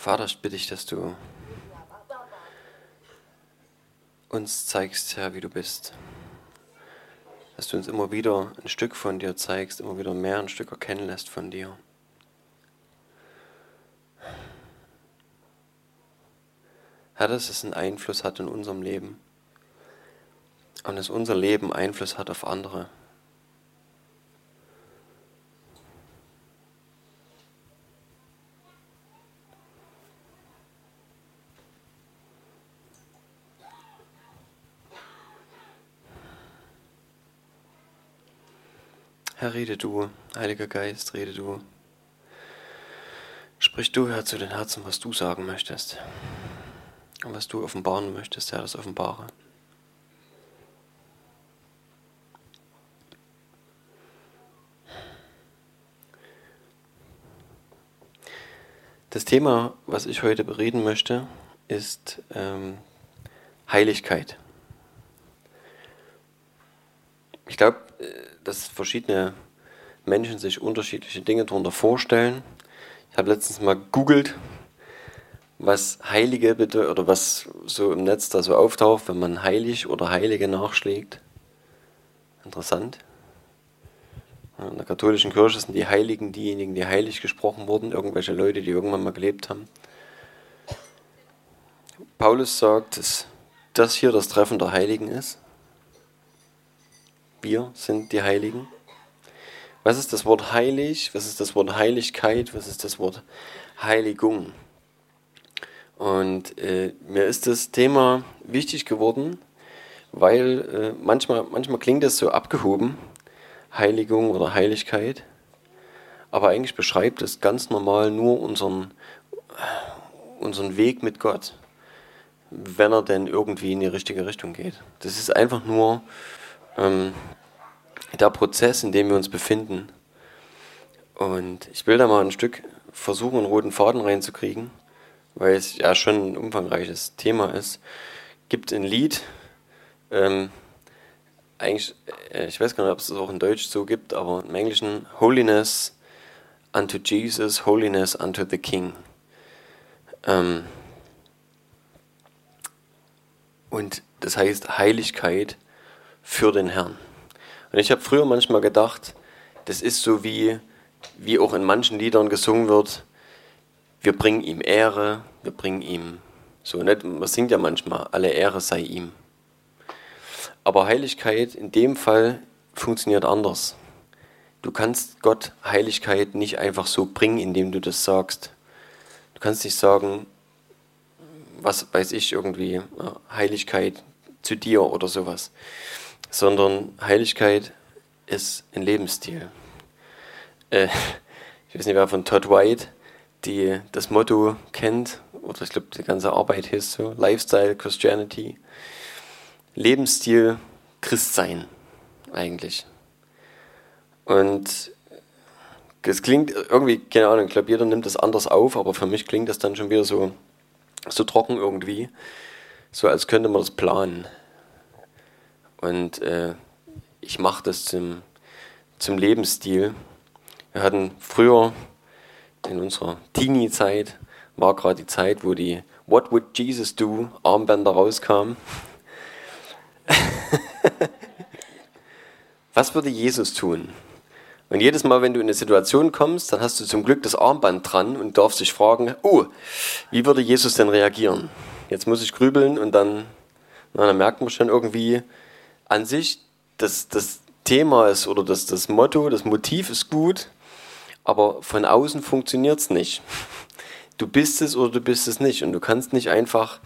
Vater, ich bitte dich, dass du uns zeigst, Herr, wie du bist. Dass du uns immer wieder ein Stück von dir zeigst, immer wieder mehr ein Stück erkennen lässt von dir. Herr, dass es einen Einfluss hat in unserem Leben und dass unser Leben Einfluss hat auf andere. Herr, rede du, Heiliger Geist, rede du. Sprich du, Herr, zu den Herzen, was du sagen möchtest. Und was du offenbaren möchtest, Herr, das offenbare. Das Thema, was ich heute bereden möchte, ist ähm, Heiligkeit. Ich glaube, dass verschiedene Menschen sich unterschiedliche Dinge darunter vorstellen. Ich habe letztens mal gegoogelt, was Heilige bitte oder was so im Netz da so auftaucht, wenn man heilig oder Heilige nachschlägt. Interessant. In der katholischen Kirche sind die Heiligen diejenigen, die heilig gesprochen wurden, irgendwelche Leute, die irgendwann mal gelebt haben. Paulus sagt, dass das hier das Treffen der Heiligen ist. Wir sind die Heiligen. Was ist das Wort heilig? Was ist das Wort Heiligkeit? Was ist das Wort Heiligung? Und äh, mir ist das Thema wichtig geworden, weil äh, manchmal, manchmal klingt es so abgehoben, Heiligung oder Heiligkeit, aber eigentlich beschreibt es ganz normal nur unseren, unseren Weg mit Gott, wenn er denn irgendwie in die richtige Richtung geht. Das ist einfach nur ähm, der Prozess, in dem wir uns befinden. Und ich will da mal ein Stück versuchen, einen roten Faden reinzukriegen, weil es ja schon ein umfangreiches Thema ist. Gibt ein Lied, ähm, eigentlich, äh, ich weiß gar nicht, ob es es auch in Deutsch so gibt, aber im Englischen Holiness unto Jesus, Holiness unto the King. Ähm, und das heißt Heiligkeit für den Herrn. Und ich habe früher manchmal gedacht, das ist so wie, wie auch in manchen Liedern gesungen wird, wir bringen ihm Ehre, wir bringen ihm so, nicht, man singt ja manchmal, alle Ehre sei ihm. Aber Heiligkeit in dem Fall funktioniert anders. Du kannst Gott Heiligkeit nicht einfach so bringen, indem du das sagst. Du kannst nicht sagen, was weiß ich irgendwie, Heiligkeit zu dir oder sowas sondern Heiligkeit ist ein Lebensstil. Äh, ich weiß nicht, wer von Todd White die, das Motto kennt, oder ich glaube, die ganze Arbeit hieß so, Lifestyle Christianity. Lebensstil Christsein, eigentlich. Und es klingt irgendwie, keine Ahnung, ich glaube, jeder nimmt das anders auf, aber für mich klingt das dann schon wieder so, so trocken irgendwie. So als könnte man das planen. Und äh, ich mache das zum, zum Lebensstil. Wir hatten früher in unserer Teenie-Zeit, war gerade die Zeit, wo die What Would Jesus Do Armbänder rauskamen. Was würde Jesus tun? Und jedes Mal, wenn du in eine Situation kommst, dann hast du zum Glück das Armband dran und darfst dich fragen, oh, wie würde Jesus denn reagieren? Jetzt muss ich grübeln und dann, na, dann merkt man schon irgendwie, an sich das, das Thema ist oder das, das Motto, das Motiv ist gut, aber von außen funktioniert es nicht. Du bist es oder du bist es nicht. Und du kannst nicht einfach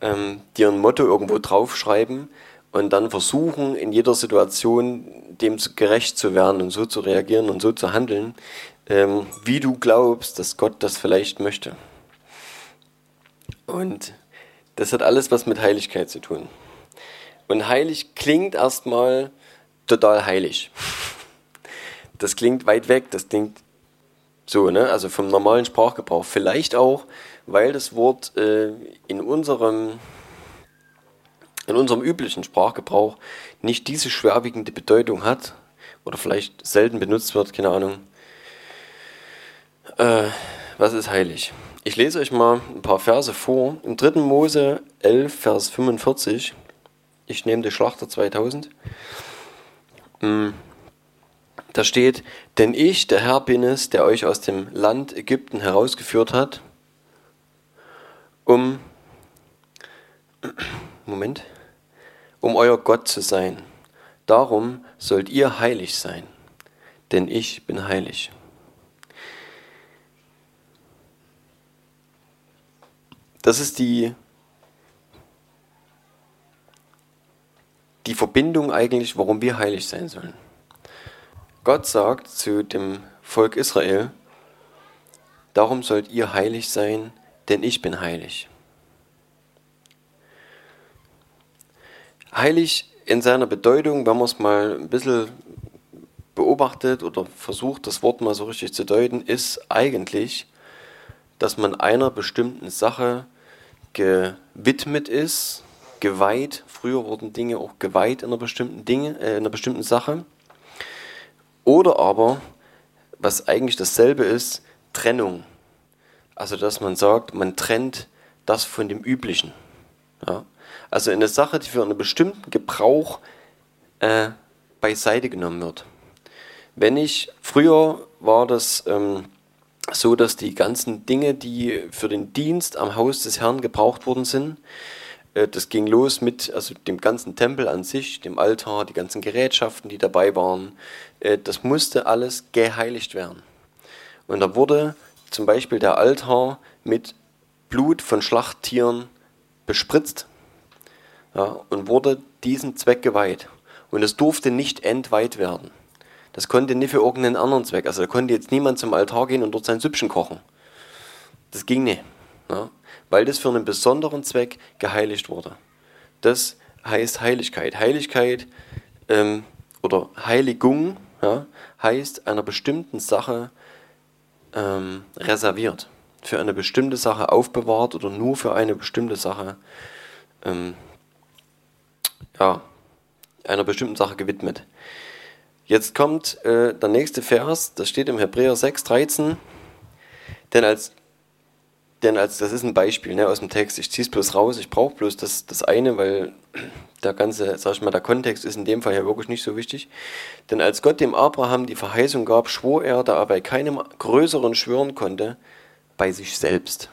ähm, dir ein Motto irgendwo draufschreiben und dann versuchen, in jeder Situation dem gerecht zu werden und so zu reagieren und so zu handeln, ähm, wie du glaubst, dass Gott das vielleicht möchte. Und das hat alles was mit Heiligkeit zu tun. Und heilig klingt erstmal total heilig. Das klingt weit weg, das klingt so, ne? Also vom normalen Sprachgebrauch. Vielleicht auch, weil das Wort äh, in unserem in unserem üblichen Sprachgebrauch nicht diese schwerwiegende Bedeutung hat oder vielleicht selten benutzt wird, keine Ahnung. Äh, was ist heilig? Ich lese euch mal ein paar Verse vor. Im 3. Mose 11, Vers 45. Ich nehme die Schlachter 2000. Mm. Da steht, denn ich, der Herr bin es, der euch aus dem Land Ägypten herausgeführt hat, um, Moment, um euer Gott zu sein. Darum sollt ihr heilig sein, denn ich bin heilig. Das ist die, die Verbindung eigentlich, warum wir heilig sein sollen. Gott sagt zu dem Volk Israel, darum sollt ihr heilig sein, denn ich bin heilig. Heilig in seiner Bedeutung, wenn man es mal ein bisschen beobachtet oder versucht, das Wort mal so richtig zu deuten, ist eigentlich, dass man einer bestimmten Sache gewidmet ist, geweiht. Früher wurden Dinge auch geweiht in einer bestimmten Dinge, äh, in einer bestimmten Sache. Oder aber, was eigentlich dasselbe ist, Trennung. Also, dass man sagt, man trennt das von dem Üblichen. Ja? Also eine Sache, die für einen bestimmten Gebrauch äh, beiseite genommen wird. Wenn ich, früher war das ähm, so, dass die ganzen Dinge, die für den Dienst am Haus des Herrn gebraucht worden sind, das ging los mit also dem ganzen Tempel an sich, dem Altar, die ganzen Gerätschaften, die dabei waren. Äh, das musste alles geheiligt werden. Und da wurde zum Beispiel der Altar mit Blut von Schlachttieren bespritzt ja, und wurde diesem Zweck geweiht. Und es durfte nicht entweiht werden. Das konnte nicht für irgendeinen anderen Zweck. Also da konnte jetzt niemand zum Altar gehen und dort sein Süppchen kochen. Das ging nicht. Ja? Weil das für einen besonderen Zweck geheiligt wurde. Das heißt Heiligkeit. Heiligkeit ähm, oder Heiligung ja, heißt einer bestimmten Sache ähm, reserviert. Für eine bestimmte Sache aufbewahrt oder nur für eine bestimmte Sache ähm, ja, einer bestimmten Sache gewidmet. Jetzt kommt äh, der nächste Vers, das steht im Hebräer 6, 13. Denn als, denn als das ist ein Beispiel ne, aus dem Text, ich ziehe es bloß raus, ich brauche bloß das, das eine, weil der ganze, sag ich mal, der Kontext ist in dem Fall ja wirklich nicht so wichtig. Denn als Gott dem Abraham die Verheißung gab, schwor er, da er bei keinem Größeren schwören konnte, bei sich selbst.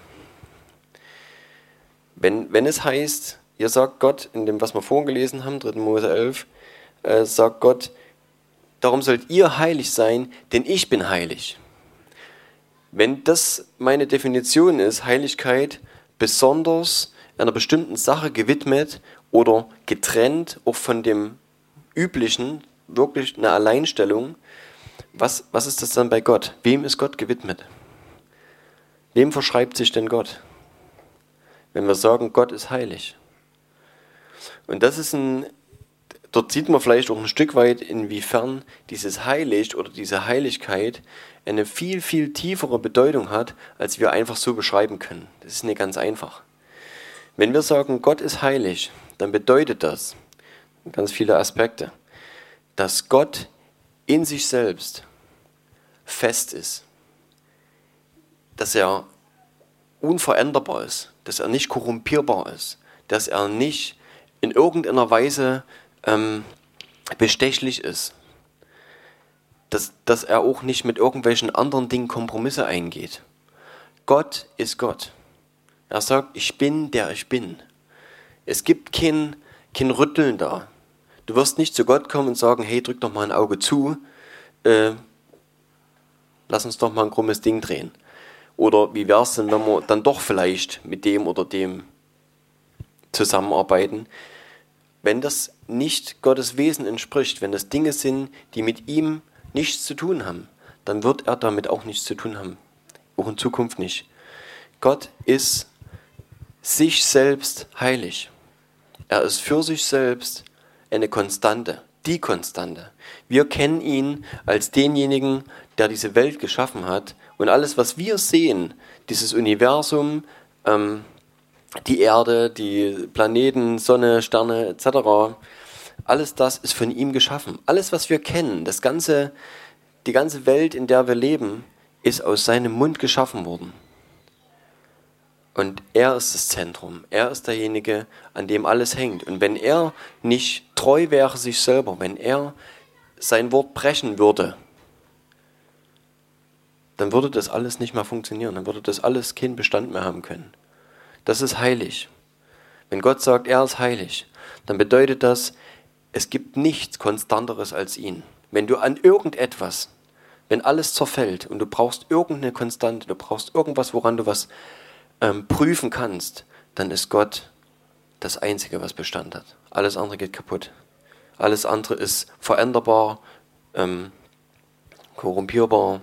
Wenn, wenn es heißt, ihr sagt Gott, in dem, was wir vorgelesen haben, 3. Mose 11, äh, sagt Gott, Darum sollt ihr heilig sein, denn ich bin heilig. Wenn das meine Definition ist, Heiligkeit besonders einer bestimmten Sache gewidmet oder getrennt, auch von dem üblichen, wirklich eine Alleinstellung, was, was ist das dann bei Gott? Wem ist Gott gewidmet? Wem verschreibt sich denn Gott? Wenn wir sagen, Gott ist heilig. Und das ist ein dort sieht man vielleicht auch ein Stück weit, inwiefern dieses Heilig oder diese Heiligkeit eine viel, viel tiefere Bedeutung hat, als wir einfach so beschreiben können. Das ist nicht ganz einfach. Wenn wir sagen, Gott ist heilig, dann bedeutet das ganz viele Aspekte, dass Gott in sich selbst fest ist, dass er unveränderbar ist, dass er nicht korrumpierbar ist, dass er nicht in irgendeiner Weise ähm, bestechlich ist. Dass, dass er auch nicht mit irgendwelchen anderen Dingen Kompromisse eingeht. Gott ist Gott. Er sagt, ich bin der ich bin. Es gibt kein, kein Rütteln da. Du wirst nicht zu Gott kommen und sagen, hey, drück doch mal ein Auge zu, äh, lass uns doch mal ein krummes Ding drehen. Oder wie wäre es denn, wenn wir dann doch vielleicht mit dem oder dem zusammenarbeiten? wenn das nicht Gottes Wesen entspricht, wenn das Dinge sind, die mit ihm nichts zu tun haben, dann wird er damit auch nichts zu tun haben. Auch in Zukunft nicht. Gott ist sich selbst heilig. Er ist für sich selbst eine Konstante, die Konstante. Wir kennen ihn als denjenigen, der diese Welt geschaffen hat. Und alles, was wir sehen, dieses Universum, ähm, die Erde, die Planeten, Sonne, Sterne etc. Alles das ist von ihm geschaffen. Alles, was wir kennen, das ganze, die ganze Welt, in der wir leben, ist aus seinem Mund geschaffen worden. Und er ist das Zentrum. Er ist derjenige, an dem alles hängt. Und wenn er nicht treu wäre sich selber, wenn er sein Wort brechen würde, dann würde das alles nicht mehr funktionieren. Dann würde das alles keinen Bestand mehr haben können. Das ist heilig. Wenn Gott sagt, er ist heilig, dann bedeutet das, es gibt nichts Konstanteres als ihn. Wenn du an irgendetwas, wenn alles zerfällt und du brauchst irgendeine Konstante, du brauchst irgendwas, woran du was ähm, prüfen kannst, dann ist Gott das Einzige, was Bestand hat. Alles andere geht kaputt. Alles andere ist veränderbar, ähm, korrumpierbar.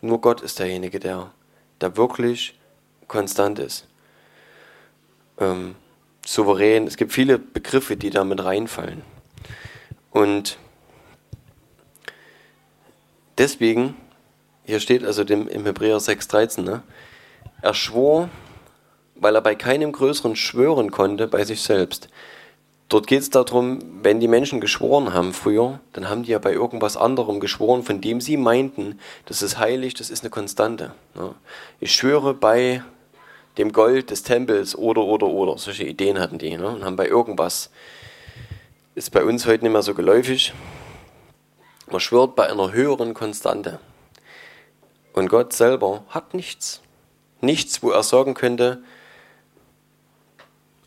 Nur Gott ist derjenige, der, der wirklich konstant ist. Ähm, souverän. Es gibt viele Begriffe, die da mit reinfallen. Und deswegen hier steht also dem, im Hebräer 6,13, ne? er schwor, weil er bei keinem Größeren schwören konnte, bei sich selbst. Dort geht es darum, wenn die Menschen geschworen haben früher, dann haben die ja bei irgendwas anderem geschworen, von dem sie meinten, das ist heilig, das ist eine Konstante. Ne? Ich schwöre bei dem Gold des Tempels oder, oder, oder. Solche Ideen hatten die ne? und haben bei irgendwas. Ist bei uns heute nicht mehr so geläufig. Man schwört bei einer höheren Konstante. Und Gott selber hat nichts. Nichts, wo er sagen könnte,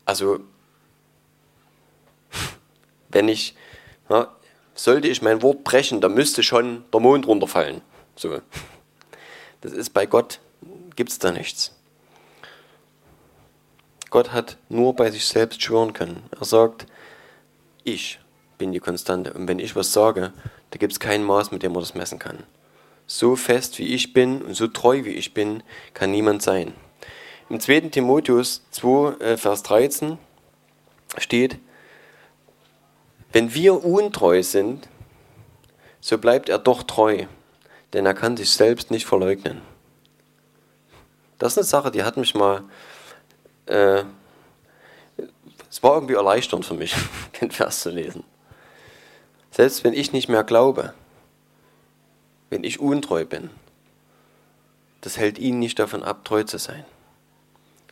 also wenn ich, ja, sollte ich mein Wort brechen, dann müsste schon der Mond runterfallen. So. Das ist bei Gott, gibt es da nichts. Gott hat nur bei sich selbst schwören können. Er sagt, ich bin die Konstante. Und wenn ich was sage, da gibt es kein Maß, mit dem man das messen kann. So fest wie ich bin und so treu wie ich bin, kann niemand sein. Im 2. Timotheus 2, äh, Vers 13 steht, wenn wir untreu sind, so bleibt er doch treu, denn er kann sich selbst nicht verleugnen. Das ist eine Sache, die hat mich mal, äh, es war irgendwie erleichternd für mich, den Vers zu lesen. Selbst wenn ich nicht mehr glaube, wenn ich untreu bin, das hält ihn nicht davon ab, treu zu sein.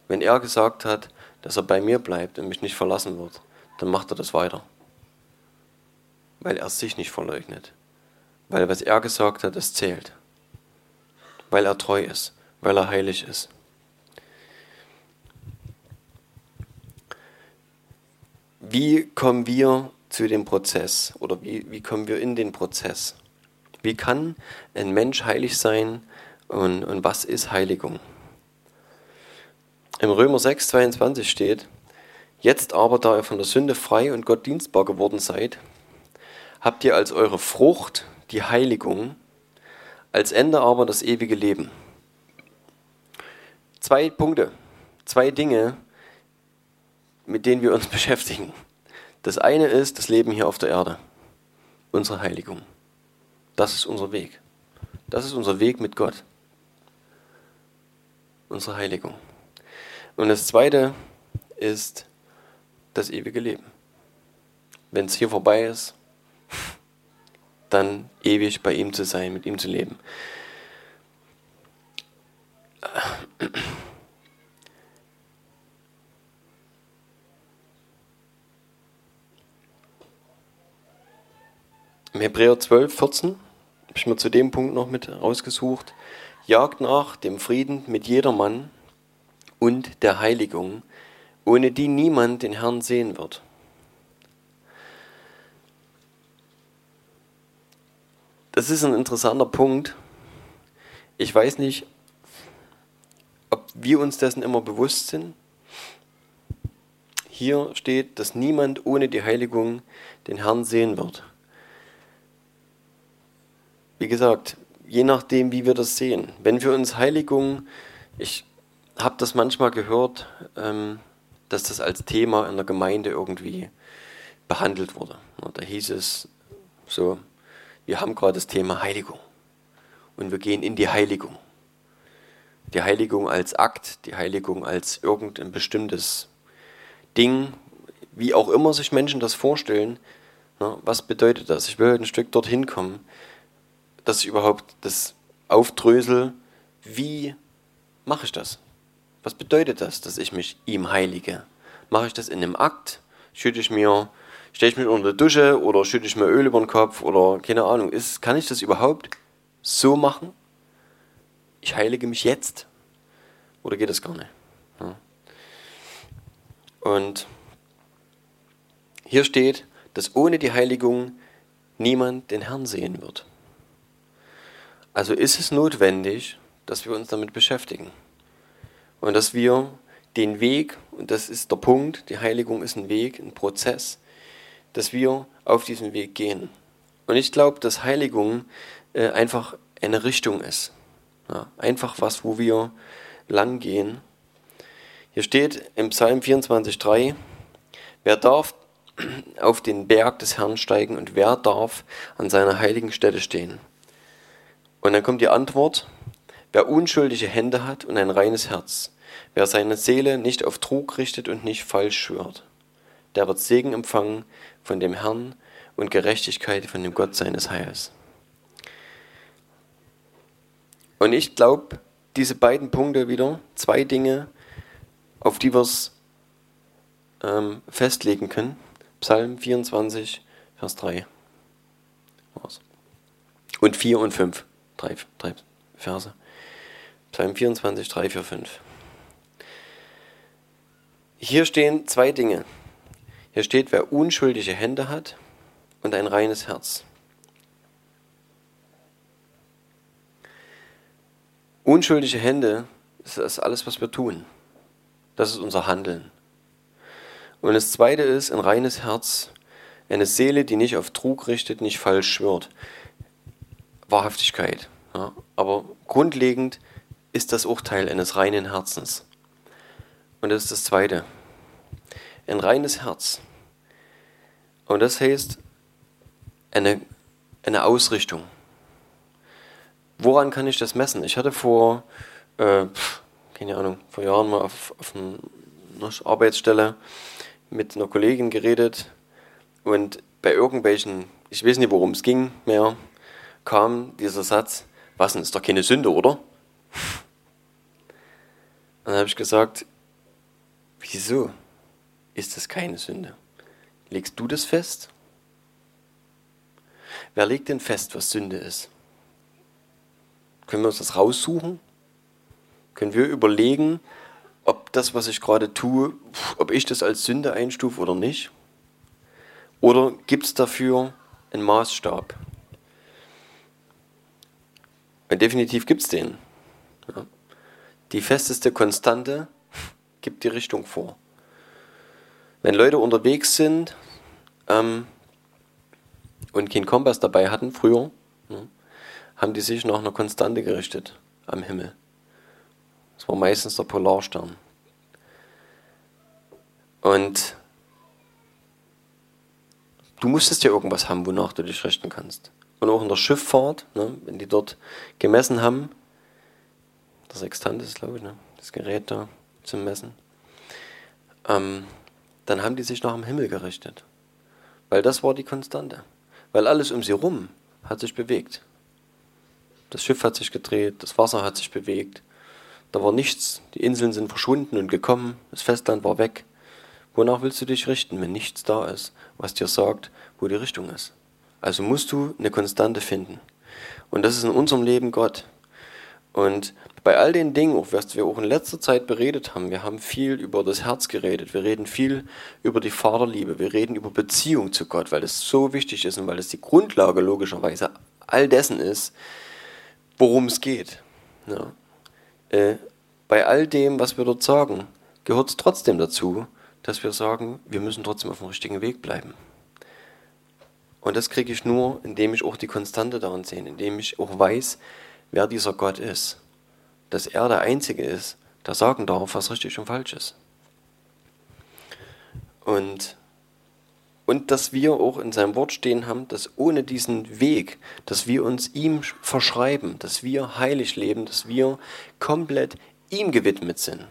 Wenn er gesagt hat, dass er bei mir bleibt und mich nicht verlassen wird, dann macht er das weiter. Weil er sich nicht verleugnet. Weil was er gesagt hat, das zählt. Weil er treu ist, weil er heilig ist. Wie kommen wir zu dem Prozess oder wie, wie kommen wir in den Prozess? Wie kann ein Mensch heilig sein und, und was ist Heiligung? Im Römer 6, 22 steht, Jetzt aber, da ihr von der Sünde frei und Gott dienstbar geworden seid, habt ihr als eure Frucht die Heiligung, als Ende aber das ewige Leben. Zwei Punkte, zwei Dinge, mit denen wir uns beschäftigen. Das eine ist das Leben hier auf der Erde, unsere Heiligung. Das ist unser Weg. Das ist unser Weg mit Gott. Unsere Heiligung. Und das Zweite ist das ewige Leben. Wenn es hier vorbei ist, dann ewig bei ihm zu sein, mit ihm zu leben. Im Hebräer 12, 14 habe ich mir zu dem Punkt noch mit rausgesucht. Jagt nach dem Frieden mit jedermann und der Heiligung, ohne die niemand den Herrn sehen wird. Das ist ein interessanter Punkt. Ich weiß nicht, ob wir uns dessen immer bewusst sind. Hier steht, dass niemand ohne die Heiligung den Herrn sehen wird wie gesagt, je nachdem, wie wir das sehen. Wenn wir uns Heiligung, ich habe das manchmal gehört, ähm, dass das als Thema in der Gemeinde irgendwie behandelt wurde. Da hieß es so, wir haben gerade das Thema Heiligung und wir gehen in die Heiligung. Die Heiligung als Akt, die Heiligung als irgendein bestimmtes Ding, wie auch immer sich Menschen das vorstellen. Was bedeutet das? Ich will ein Stück dorthin kommen dass ich überhaupt das aufdrösel, wie mache ich das? Was bedeutet das, dass ich mich ihm heilige? Mache ich das in einem Akt? Schütte ich mir, stelle ich mich unter die Dusche oder schütte ich mir Öl über den Kopf oder keine Ahnung. Ist, kann ich das überhaupt so machen? Ich heilige mich jetzt? Oder geht das gar nicht? Ja. Und hier steht, dass ohne die Heiligung niemand den Herrn sehen wird. Also ist es notwendig, dass wir uns damit beschäftigen und dass wir den Weg, und das ist der Punkt, die Heiligung ist ein Weg, ein Prozess, dass wir auf diesen Weg gehen. Und ich glaube, dass Heiligung äh, einfach eine Richtung ist. Ja, einfach was, wo wir lang gehen. Hier steht im Psalm 24,3, wer darf auf den Berg des Herrn steigen und wer darf an seiner heiligen Stätte stehen? Und dann kommt die Antwort, wer unschuldige Hände hat und ein reines Herz, wer seine Seele nicht auf Trug richtet und nicht falsch schwört, der wird Segen empfangen von dem Herrn und Gerechtigkeit von dem Gott seines Heils. Und ich glaube, diese beiden Punkte wieder, zwei Dinge, auf die wir es ähm, festlegen können. Psalm 24, Vers 3. Und 4 und 5 drei, drei Verse. Psalm 24, 3, 4, 5. Hier stehen zwei Dinge. Hier steht, wer unschuldige Hände hat und ein reines Herz. Unschuldige Hände ist alles, was wir tun. Das ist unser Handeln. Und das Zweite ist ein reines Herz, eine Seele, die nicht auf Trug richtet, nicht falsch schwört. Wahrhaftigkeit. Ja. Aber grundlegend ist das Urteil eines reinen Herzens. Und das ist das Zweite. Ein reines Herz. Und das heißt eine, eine Ausrichtung. Woran kann ich das messen? Ich hatte vor, äh, keine Ahnung, vor Jahren mal auf, auf einer Arbeitsstelle mit einer Kollegin geredet und bei irgendwelchen, ich weiß nicht, worum es ging mehr, kam dieser Satz, was denn, ist doch keine Sünde, oder? Und dann habe ich gesagt, wieso ist das keine Sünde? Legst du das fest? Wer legt denn fest, was Sünde ist? Können wir uns das raussuchen? Können wir überlegen, ob das, was ich gerade tue, ob ich das als Sünde einstufe oder nicht? Oder gibt es dafür einen Maßstab? Definitiv gibt es den. Ja. Die festeste Konstante gibt die Richtung vor. Wenn Leute unterwegs sind ähm, und keinen Kompass dabei hatten früher, ja, haben die sich nach einer Konstante gerichtet am Himmel. Das war meistens der Polarstern. Und du musstest ja irgendwas haben, wonach du dich richten kannst und auch in der Schifffahrt, ne, wenn die dort gemessen haben, der Sextant ist, glaube ich, ne, das Gerät da zum Messen, ähm, dann haben die sich nach dem Himmel gerichtet. Weil das war die Konstante. Weil alles um sie rum hat sich bewegt. Das Schiff hat sich gedreht, das Wasser hat sich bewegt. Da war nichts, die Inseln sind verschwunden und gekommen, das Festland war weg. Wonach willst du dich richten, wenn nichts da ist, was dir sagt, wo die Richtung ist? Also musst du eine Konstante finden. Und das ist in unserem Leben Gott. Und bei all den Dingen, was wir auch in letzter Zeit beredet haben, wir haben viel über das Herz geredet, wir reden viel über die Vaterliebe, wir reden über Beziehung zu Gott, weil das so wichtig ist und weil das die Grundlage logischerweise all dessen ist, worum es geht. Ja. Äh, bei all dem, was wir dort sagen, gehört es trotzdem dazu, dass wir sagen, wir müssen trotzdem auf dem richtigen Weg bleiben. Und das kriege ich nur, indem ich auch die Konstante darin sehe, indem ich auch weiß, wer dieser Gott ist. Dass er der Einzige ist, der sagen darf, was richtig und falsch ist. Und, und dass wir auch in seinem Wort stehen haben, dass ohne diesen Weg, dass wir uns ihm verschreiben, dass wir heilig leben, dass wir komplett ihm gewidmet sind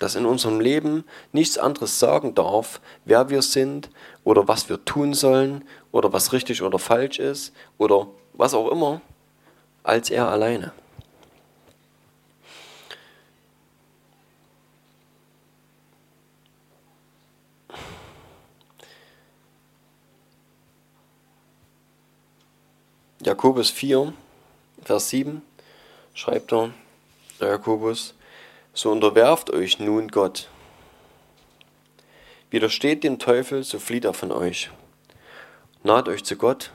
dass in unserem Leben nichts anderes sagen darf, wer wir sind oder was wir tun sollen oder was richtig oder falsch ist oder was auch immer, als er alleine. Jakobus 4, Vers 7 schreibt er, Jakobus, so unterwerft euch nun Gott. Widersteht dem Teufel, so flieht er von euch. Naht euch zu Gott,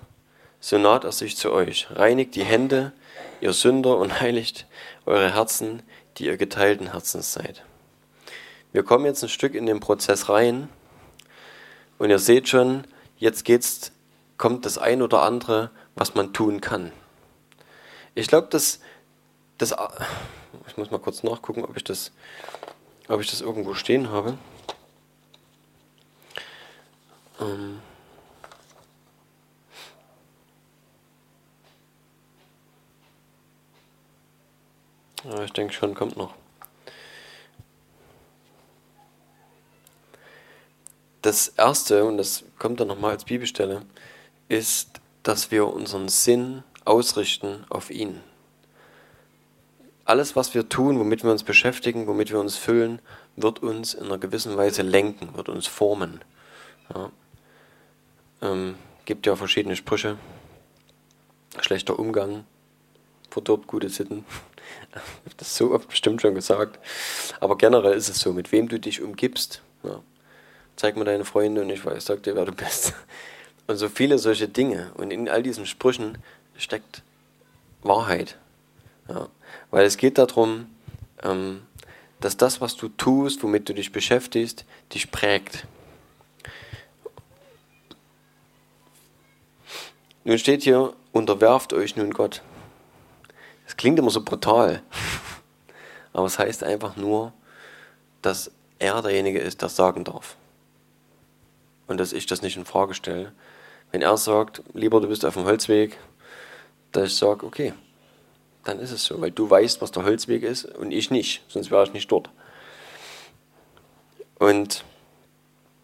so naht er sich zu euch. Reinigt die Hände, ihr Sünder, und heiligt eure Herzen, die ihr geteilten Herzens seid. Wir kommen jetzt ein Stück in den Prozess rein und ihr seht schon, jetzt geht's, kommt das ein oder andere, was man tun kann. Ich glaube, dass das, ich muss mal kurz nachgucken, ob ich das, ob ich das irgendwo stehen habe. Ähm ja, ich denke schon, kommt noch. Das erste, und das kommt dann nochmal als Bibelstelle, ist, dass wir unseren Sinn ausrichten auf ihn alles, was wir tun, womit wir uns beschäftigen, womit wir uns füllen, wird uns in einer gewissen Weise lenken, wird uns formen. Ja. Ähm, gibt ja verschiedene Sprüche. Schlechter Umgang verdirbt gute Sitten. Das so oft bestimmt schon gesagt. Aber generell ist es so, mit wem du dich umgibst. Ja. Zeig mir deine Freunde und ich weiß, sag dir, wer du bist. Und so viele solche Dinge. Und in all diesen Sprüchen steckt Wahrheit. Ja. Weil es geht darum, ähm, dass das, was du tust, womit du dich beschäftigst, dich prägt. Nun steht hier, unterwerft euch nun Gott. Das klingt immer so brutal, aber es heißt einfach nur, dass er derjenige ist, der sagen darf. Und dass ich das nicht in Frage stelle. Wenn er sagt, lieber du bist auf dem Holzweg, dass ich sage, okay, dann ist es so, weil du weißt, was der Holzweg ist und ich nicht, sonst wäre ich nicht dort. Und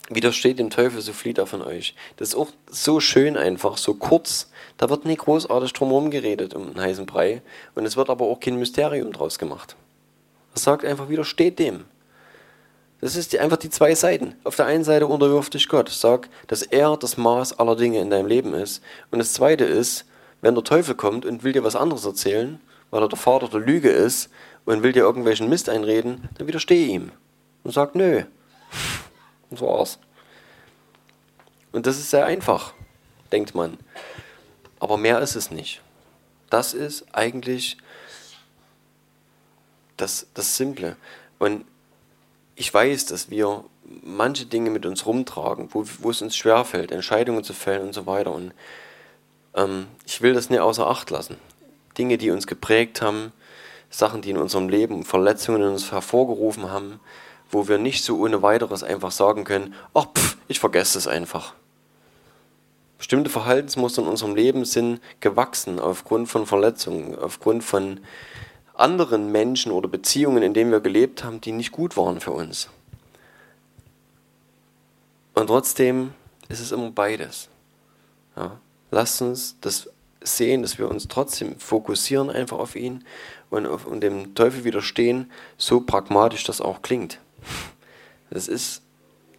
widersteht dem Teufel, so flieht er von euch. Das ist auch so schön einfach, so kurz. Da wird nicht großartig drumherum geredet um einen heißen Brei. Und es wird aber auch kein Mysterium draus gemacht. Er sagt einfach, widersteht dem. Das ist einfach die zwei Seiten. Auf der einen Seite unterwirf dich Gott. Sag, dass er das Maß aller Dinge in deinem Leben ist. Und das zweite ist, wenn der Teufel kommt und will dir was anderes erzählen, weil er der Vater der Lüge ist und will dir irgendwelchen Mist einreden, dann widerstehe ihm und sag nö. Und so war's. Und das ist sehr einfach, denkt man. Aber mehr ist es nicht. Das ist eigentlich das, das Simple. Und ich weiß, dass wir manche Dinge mit uns rumtragen, wo, wo es uns schwerfällt, Entscheidungen zu fällen und so weiter. Und ähm, ich will das nicht außer Acht lassen. Dinge, die uns geprägt haben, Sachen, die in unserem Leben Verletzungen in uns hervorgerufen haben, wo wir nicht so ohne weiteres einfach sagen können, ach, pff, ich vergesse es einfach. Bestimmte Verhaltensmuster in unserem Leben sind gewachsen aufgrund von Verletzungen, aufgrund von anderen Menschen oder Beziehungen, in denen wir gelebt haben, die nicht gut waren für uns. Und trotzdem ist es immer beides. Ja. Lasst uns das sehen, dass wir uns trotzdem fokussieren einfach auf ihn und, auf, und dem Teufel widerstehen, so pragmatisch das auch klingt. Das ist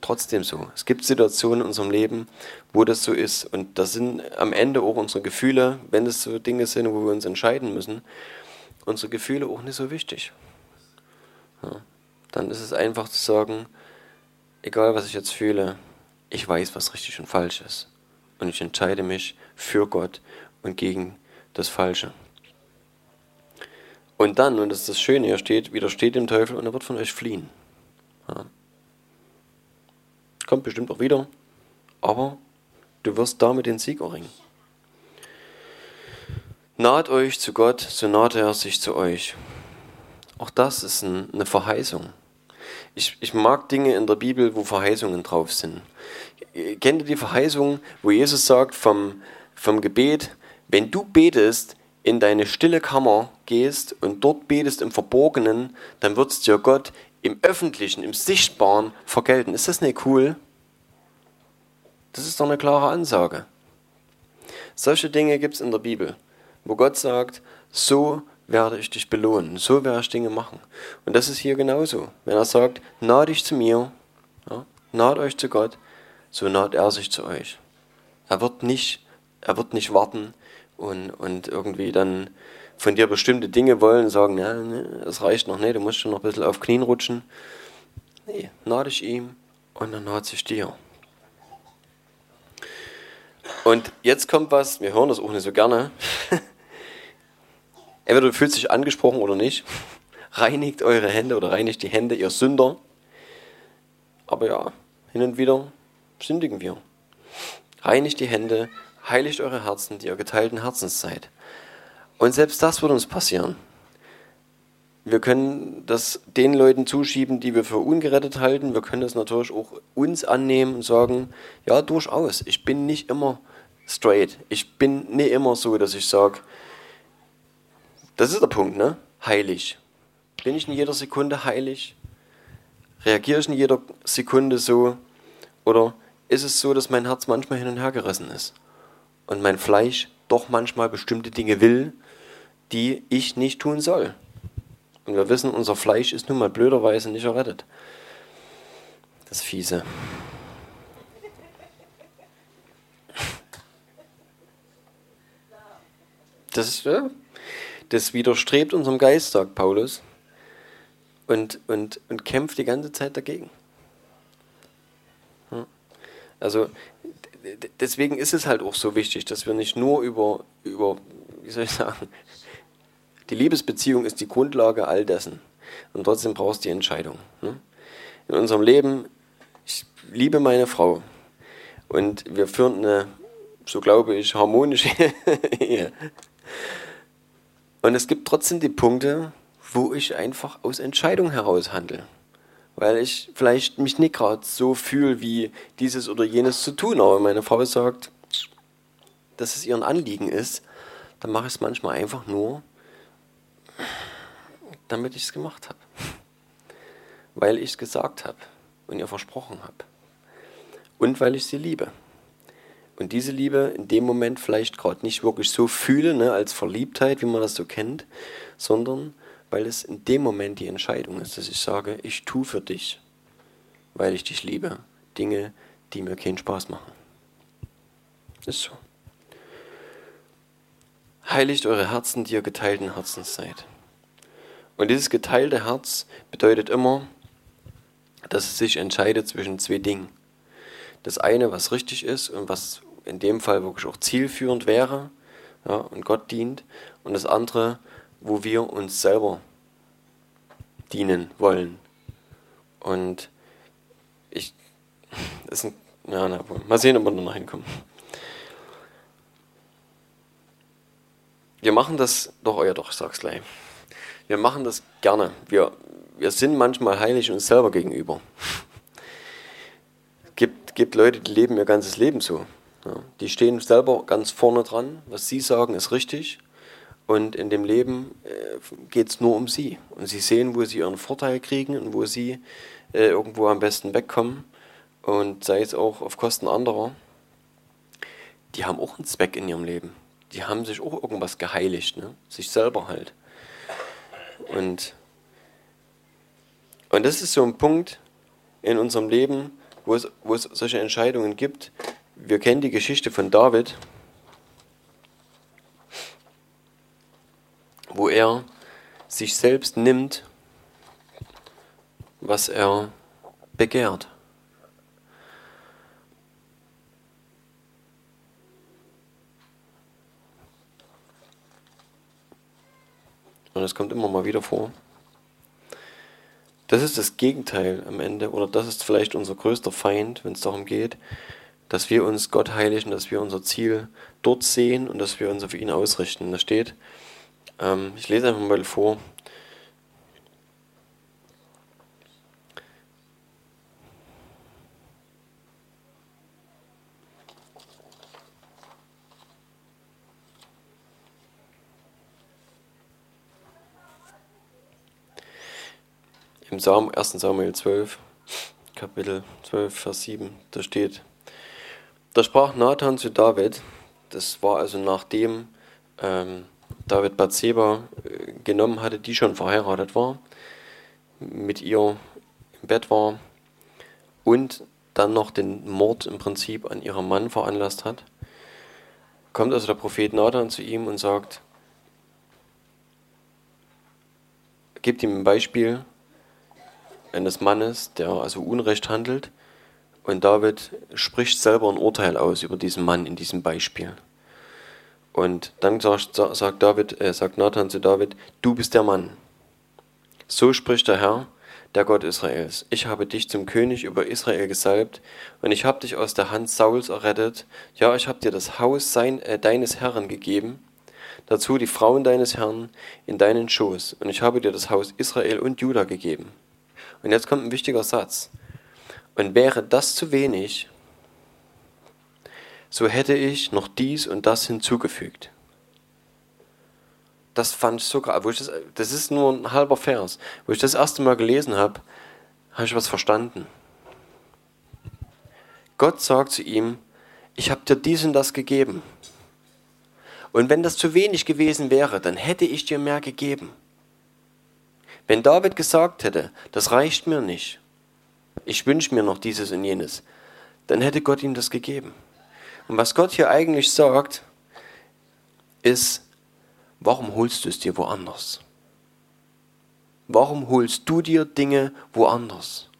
trotzdem so. Es gibt Situationen in unserem Leben, wo das so ist. Und das sind am Ende auch unsere Gefühle, wenn es so Dinge sind, wo wir uns entscheiden müssen, unsere Gefühle auch nicht so wichtig. Ja. Dann ist es einfach zu sagen, egal was ich jetzt fühle, ich weiß, was richtig und falsch ist. Und ich entscheide mich für Gott und gegen das Falsche. Und dann, und das ist das Schöne, er steht, widersteht dem Teufel und er wird von euch fliehen. Ja. Kommt bestimmt auch wieder, aber du wirst damit den Sieg erringen. Naht euch zu Gott, so naht er sich zu euch. Auch das ist ein, eine Verheißung. Ich, ich mag Dinge in der Bibel, wo Verheißungen drauf sind. Kennt ihr die Verheißung, wo Jesus sagt vom, vom Gebet, wenn du betest, in deine stille Kammer gehst und dort betest im Verborgenen, dann wird es dir Gott im Öffentlichen, im Sichtbaren vergelten. Ist das nicht cool? Das ist doch eine klare Ansage. Solche Dinge gibt es in der Bibel. wo Gott sagt, so werde ich dich belohnen, so werde ich Dinge machen. Und das ist hier genauso. Wenn er sagt, naht dich zu mir, ja, naht euch zu Gott, so naht er sich zu euch. Er wird nicht, er wird nicht warten und, und irgendwie dann von dir bestimmte Dinge wollen, sagen, ja, ne, es reicht noch nicht, du musst schon noch ein bisschen auf Knien rutschen. Nee, naht dich ihm und dann naht sich dir. Und jetzt kommt was, wir hören das auch nicht so gerne. Entweder du fühlst dich angesprochen oder nicht. Reinigt eure Hände oder reinigt die Hände, ihr Sünder. Aber ja, hin und wieder sündigen wir. Reinigt die Hände, heiligt eure Herzen, die ihr geteilten Herzens seid. Und selbst das wird uns passieren. Wir können das den Leuten zuschieben, die wir für ungerettet halten. Wir können das natürlich auch uns annehmen und sagen, ja, durchaus, ich bin nicht immer straight. Ich bin nicht immer so, dass ich sage, das ist der Punkt, ne? Heilig. Bin ich in jeder Sekunde heilig? Reagiere ich in jeder Sekunde so? Oder ist es so, dass mein Herz manchmal hin und her gerissen ist und mein Fleisch doch manchmal bestimmte Dinge will, die ich nicht tun soll? Und wir wissen, unser Fleisch ist nun mal blöderweise nicht errettet. Das Fiese. Das das widerstrebt unserem Geist, sagt Paulus, und, und, und kämpft die ganze Zeit dagegen. Also deswegen ist es halt auch so wichtig, dass wir nicht nur über, über, wie soll ich sagen, die Liebesbeziehung ist die Grundlage all dessen. Und trotzdem brauchst du die Entscheidung. Ne? In unserem Leben, ich liebe meine Frau. Und wir führen eine, so glaube ich, harmonische Ehe. Und es gibt trotzdem die Punkte, wo ich einfach aus Entscheidung heraus handle. Weil ich vielleicht mich nicht gerade so fühle, wie dieses oder jenes zu tun. Aber meine Frau sagt, dass es ihr ein Anliegen ist, dann mache ich es manchmal einfach nur, damit ich es gemacht habe. Weil ich es gesagt habe und ihr versprochen habe. Und weil ich sie liebe und diese Liebe in dem Moment vielleicht gerade nicht wirklich so fühle, ne, als Verliebtheit, wie man das so kennt, sondern weil es in dem Moment die Entscheidung ist, dass ich sage, ich tue für dich, weil ich dich liebe, Dinge, die mir keinen Spaß machen. Ist so. Heiligt eure Herzen, die ihr geteilten Herzens seid. Und dieses geteilte Herz bedeutet immer, dass es sich entscheidet zwischen zwei Dingen. Das eine, was richtig ist und was in dem Fall wirklich auch zielführend wäre ja, und Gott dient. Und das andere, wo wir uns selber dienen wollen. Und ich, ist ein, ja, na, mal sehen, ob wir noch hinkommen. Wir machen das, doch, ja doch, ich sag's gleich. Wir machen das gerne. Wir, wir sind manchmal heilig uns selber gegenüber gibt Leute, die leben ihr ganzes Leben so. Ja, die stehen selber ganz vorne dran, was sie sagen, ist richtig. Und in dem Leben äh, geht es nur um sie. Und sie sehen, wo sie ihren Vorteil kriegen und wo sie äh, irgendwo am besten wegkommen. Und sei es auch auf Kosten anderer. Die haben auch einen Zweck in ihrem Leben. Die haben sich auch irgendwas geheiligt, ne? sich selber halt. Und, und das ist so ein Punkt in unserem Leben, wo es, wo es solche Entscheidungen gibt. Wir kennen die Geschichte von David, wo er sich selbst nimmt, was er begehrt. Und das kommt immer mal wieder vor. Das ist das Gegenteil am Ende, oder das ist vielleicht unser größter Feind, wenn es darum geht, dass wir uns Gott heiligen, dass wir unser Ziel dort sehen und dass wir uns auf ihn ausrichten. Da steht, ähm, ich lese einfach mal vor, im Sam 1. Samuel 12, Kapitel 12, Vers 7, da steht, da sprach Nathan zu David, das war also nachdem ähm, David Bathseba äh, genommen hatte, die schon verheiratet war, mit ihr im Bett war und dann noch den Mord im Prinzip an ihrem Mann veranlasst hat, kommt also der Prophet Nathan zu ihm und sagt, gibt ihm ein Beispiel eines Mannes, der also Unrecht handelt und David spricht selber ein Urteil aus über diesen Mann in diesem Beispiel. Und dann sagt, sagt, David, äh, sagt Nathan zu David, du bist der Mann. So spricht der Herr, der Gott Israels. Ich habe dich zum König über Israel gesalbt und ich habe dich aus der Hand Sauls errettet. Ja, ich habe dir das Haus sein, äh, deines Herrn gegeben, dazu die Frauen deines Herrn in deinen Schoß. Und ich habe dir das Haus Israel und Juda gegeben. Und jetzt kommt ein wichtiger Satz. Und wäre das zu wenig, so hätte ich noch dies und das hinzugefügt. Das fand ich so gerade, das, das ist nur ein halber Vers. Wo ich das erste Mal gelesen habe, habe ich was verstanden. Gott sagt zu ihm, ich habe dir dies und das gegeben. Und wenn das zu wenig gewesen wäre, dann hätte ich dir mehr gegeben. Wenn David gesagt hätte, das reicht mir nicht, ich wünsche mir noch dieses und jenes, dann hätte Gott ihm das gegeben. Und was Gott hier eigentlich sagt, ist, warum holst du es dir woanders? Warum holst du dir Dinge woanders?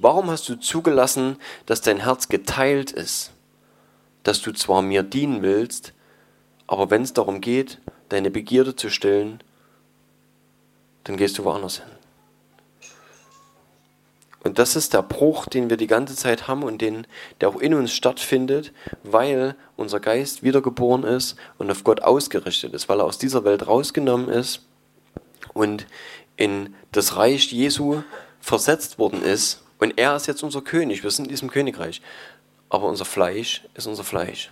Warum hast du zugelassen, dass dein Herz geteilt ist? Dass du zwar mir dienen willst, aber wenn es darum geht, deine Begierde zu stillen, dann gehst du woanders hin. Und das ist der Bruch, den wir die ganze Zeit haben und den, der auch in uns stattfindet, weil unser Geist wiedergeboren ist und auf Gott ausgerichtet ist, weil er aus dieser Welt rausgenommen ist und in das Reich Jesu versetzt worden ist. Und er ist jetzt unser König, wir sind in diesem Königreich. Aber unser Fleisch ist unser Fleisch.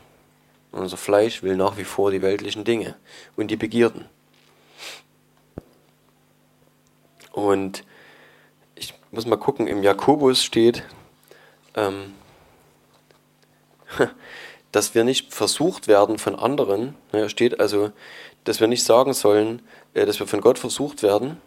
Und unser Fleisch will nach wie vor die weltlichen Dinge und die Begierden. Und muss mal gucken, im Jakobus steht, ähm, dass wir nicht versucht werden von anderen. Ja, steht also, dass wir nicht sagen sollen, äh, dass wir von Gott versucht werden.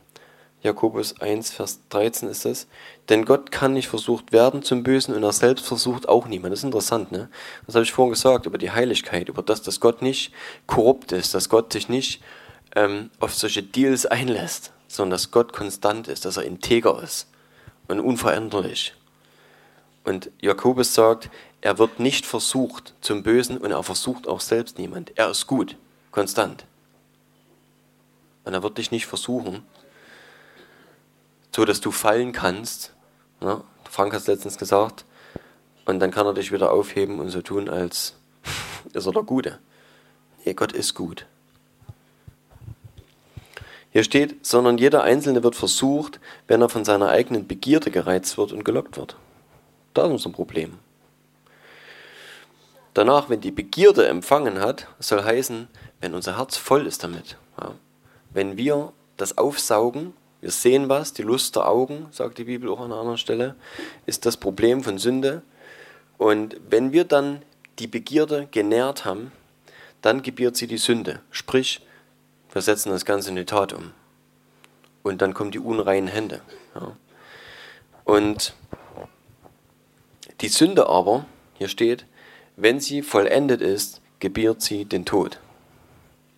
Jakobus 1, Vers 13 ist das. Denn Gott kann nicht versucht werden zum Bösen und er selbst versucht auch niemand. Das ist interessant, ne? Das habe ich vorhin gesagt über die Heiligkeit, über das, dass Gott nicht korrupt ist, dass Gott sich nicht ähm, auf solche Deals einlässt, sondern dass Gott konstant ist, dass er integer ist und unveränderlich. Und Jakobus sagt, er wird nicht versucht zum Bösen und er versucht auch selbst niemand. Er ist gut, konstant. Und er wird dich nicht versuchen, so dass du fallen kannst. Ja, Frank hat es letztens gesagt. Und dann kann er dich wieder aufheben und so tun, als ist er der Gute. Nee, Gott ist gut. Hier steht, sondern jeder Einzelne wird versucht, wenn er von seiner eigenen Begierde gereizt wird und gelockt wird. Da ist unser Problem. Danach, wenn die Begierde empfangen hat, soll heißen, wenn unser Herz voll ist damit. Ja. Wenn wir das aufsaugen, wir sehen was, die Lust der Augen, sagt die Bibel auch an einer anderen Stelle, ist das Problem von Sünde. Und wenn wir dann die Begierde genährt haben, dann gebiert sie die Sünde. Sprich, wir setzen das Ganze in die Tat um. Und dann kommen die unreinen Hände. Ja. Und die Sünde aber, hier steht, wenn sie vollendet ist, gebiert sie den Tod.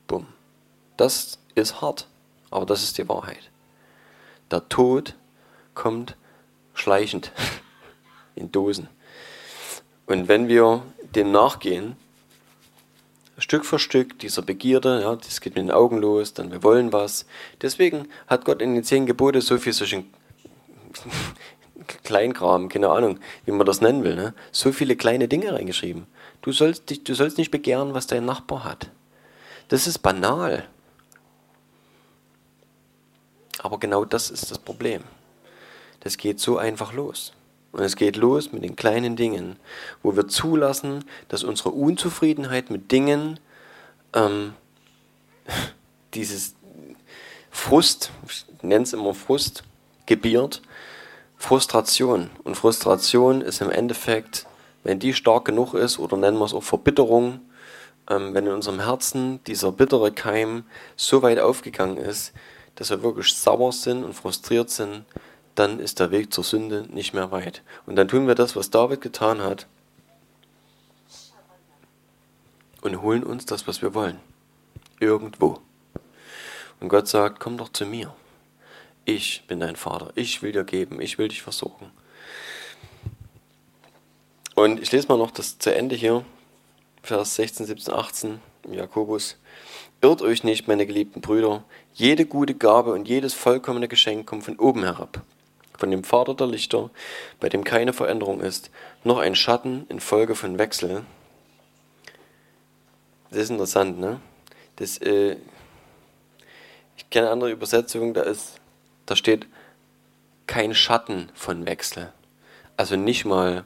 Bumm. Das ist hart, aber das ist die Wahrheit. Der Tod kommt schleichend in Dosen. Und wenn wir dem nachgehen, Stück für Stück dieser Begierde, ja, das geht mit den Augen los, dann wir wollen was. Deswegen hat Gott in den zehn Gebote so viel solchen Kleinkram, keine Ahnung, wie man das nennen will, ne? so viele kleine Dinge reingeschrieben. Du sollst, dich, du sollst nicht begehren, was dein Nachbar hat. Das ist banal. Aber genau das ist das Problem. Das geht so einfach los. Und es geht los mit den kleinen Dingen, wo wir zulassen, dass unsere Unzufriedenheit mit Dingen, ähm, dieses Frust, ich nenne es immer Frust, gebiert, Frustration. Und Frustration ist im Endeffekt, wenn die stark genug ist, oder nennen wir es auch Verbitterung, ähm, wenn in unserem Herzen dieser bittere Keim so weit aufgegangen ist, dass wir wirklich sauer sind und frustriert sind, dann ist der Weg zur Sünde nicht mehr weit. Und dann tun wir das, was David getan hat, und holen uns das, was wir wollen. Irgendwo. Und Gott sagt, komm doch zu mir. Ich bin dein Vater. Ich will dir geben. Ich will dich versorgen. Und ich lese mal noch das zu Ende hier. Vers 16, 17, 18 Jakobus. Irrt euch nicht, meine geliebten Brüder. Jede gute Gabe und jedes vollkommene Geschenk kommt von oben herab. Von dem Vater der Lichter, bei dem keine Veränderung ist, noch ein Schatten infolge von Wechsel. Das ist interessant, ne? Das, äh, ich kenne andere Übersetzungen, da ist, da steht kein Schatten von Wechsel. Also nicht mal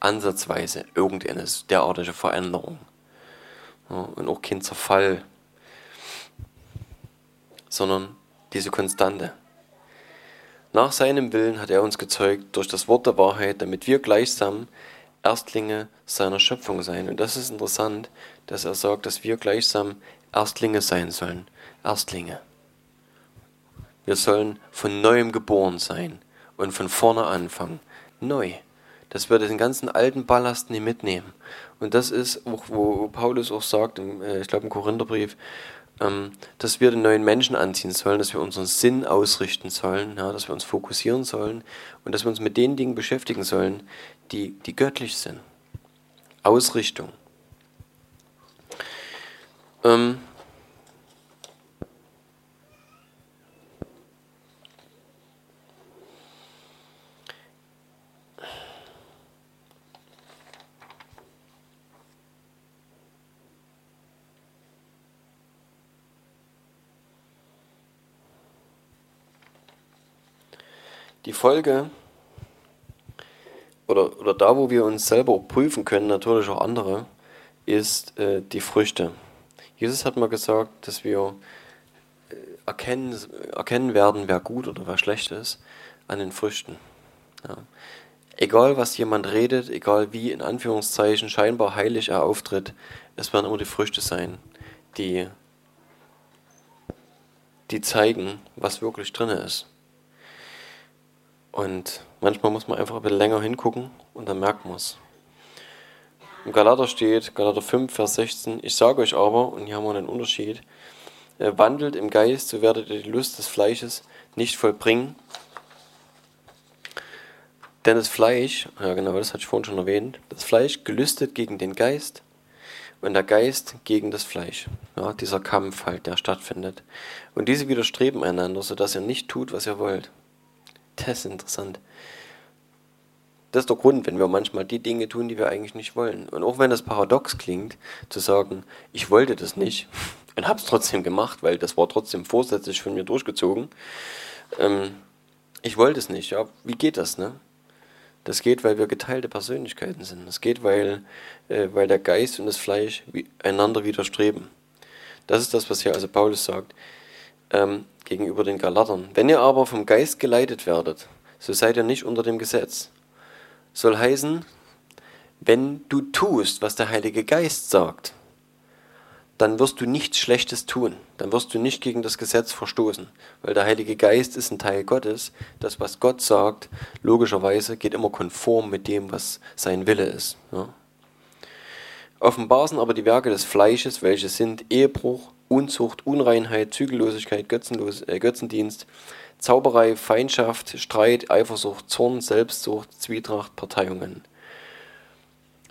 ansatzweise irgendeine derartige Veränderung. Ja, und auch kein Zerfall, sondern diese Konstante. Nach seinem Willen hat er uns gezeugt durch das Wort der Wahrheit, damit wir gleichsam Erstlinge seiner Schöpfung sein. Und das ist interessant, dass er sagt, dass wir gleichsam Erstlinge sein sollen. Erstlinge. Wir sollen von neuem geboren sein und von vorne anfangen. Neu dass wir den ganzen alten Ballast nicht mitnehmen. Und das ist, wo Paulus auch sagt, äh, ich glaube im Korintherbrief, dass wir den neuen Menschen anziehen sollen, dass wir unseren Sinn ausrichten sollen, ja, dass wir uns fokussieren sollen und dass wir uns mit den Dingen beschäftigen sollen, die, die göttlich sind. Ausrichtung. Ähm, Die Folge oder, oder da, wo wir uns selber prüfen können, natürlich auch andere, ist äh, die Früchte. Jesus hat mal gesagt, dass wir äh, erkennen, erkennen werden, wer gut oder wer schlecht ist, an den Früchten. Ja. Egal, was jemand redet, egal wie in Anführungszeichen scheinbar heilig er auftritt, es werden immer die Früchte sein, die, die zeigen, was wirklich drin ist. Und manchmal muss man einfach ein bisschen länger hingucken und dann merkt man es. Im Galater steht, Galater 5, Vers 16, ich sage euch aber, und hier haben wir einen Unterschied, äh, wandelt im Geist, so werdet ihr die Lust des Fleisches nicht vollbringen. Denn das Fleisch, ja genau, das hatte ich vorhin schon erwähnt, das Fleisch gelüstet gegen den Geist und der Geist gegen das Fleisch. Ja, dieser Kampf halt, der stattfindet. Und diese widerstreben einander, sodass ihr nicht tut, was ihr wollt. Das ist interessant. Das ist der Grund, wenn wir manchmal die Dinge tun, die wir eigentlich nicht wollen. Und auch wenn das paradox klingt, zu sagen, ich wollte das nicht und habe es trotzdem gemacht, weil das war trotzdem vorsätzlich von mir durchgezogen. Ähm, ich wollte es nicht. Ja, wie geht das? Ne? Das geht, weil wir geteilte Persönlichkeiten sind. Das geht, weil, äh, weil der Geist und das Fleisch einander widerstreben. Das ist das, was hier also Paulus sagt ähm, gegenüber den Galatern. Wenn ihr aber vom Geist geleitet werdet, so seid ihr nicht unter dem Gesetz. Soll heißen, wenn du tust, was der Heilige Geist sagt, dann wirst du nichts Schlechtes tun. Dann wirst du nicht gegen das Gesetz verstoßen. Weil der Heilige Geist ist ein Teil Gottes. Das, was Gott sagt, logischerweise geht immer konform mit dem, was sein Wille ist. Ja. Offenbar sind aber die Werke des Fleisches, welche sind Ehebruch, Unzucht, Unreinheit, Zügellosigkeit, Götzenlos äh, Götzendienst, Zauberei, Feindschaft, Streit, Eifersucht, Zorn, Selbstsucht, Zwietracht, Parteiungen.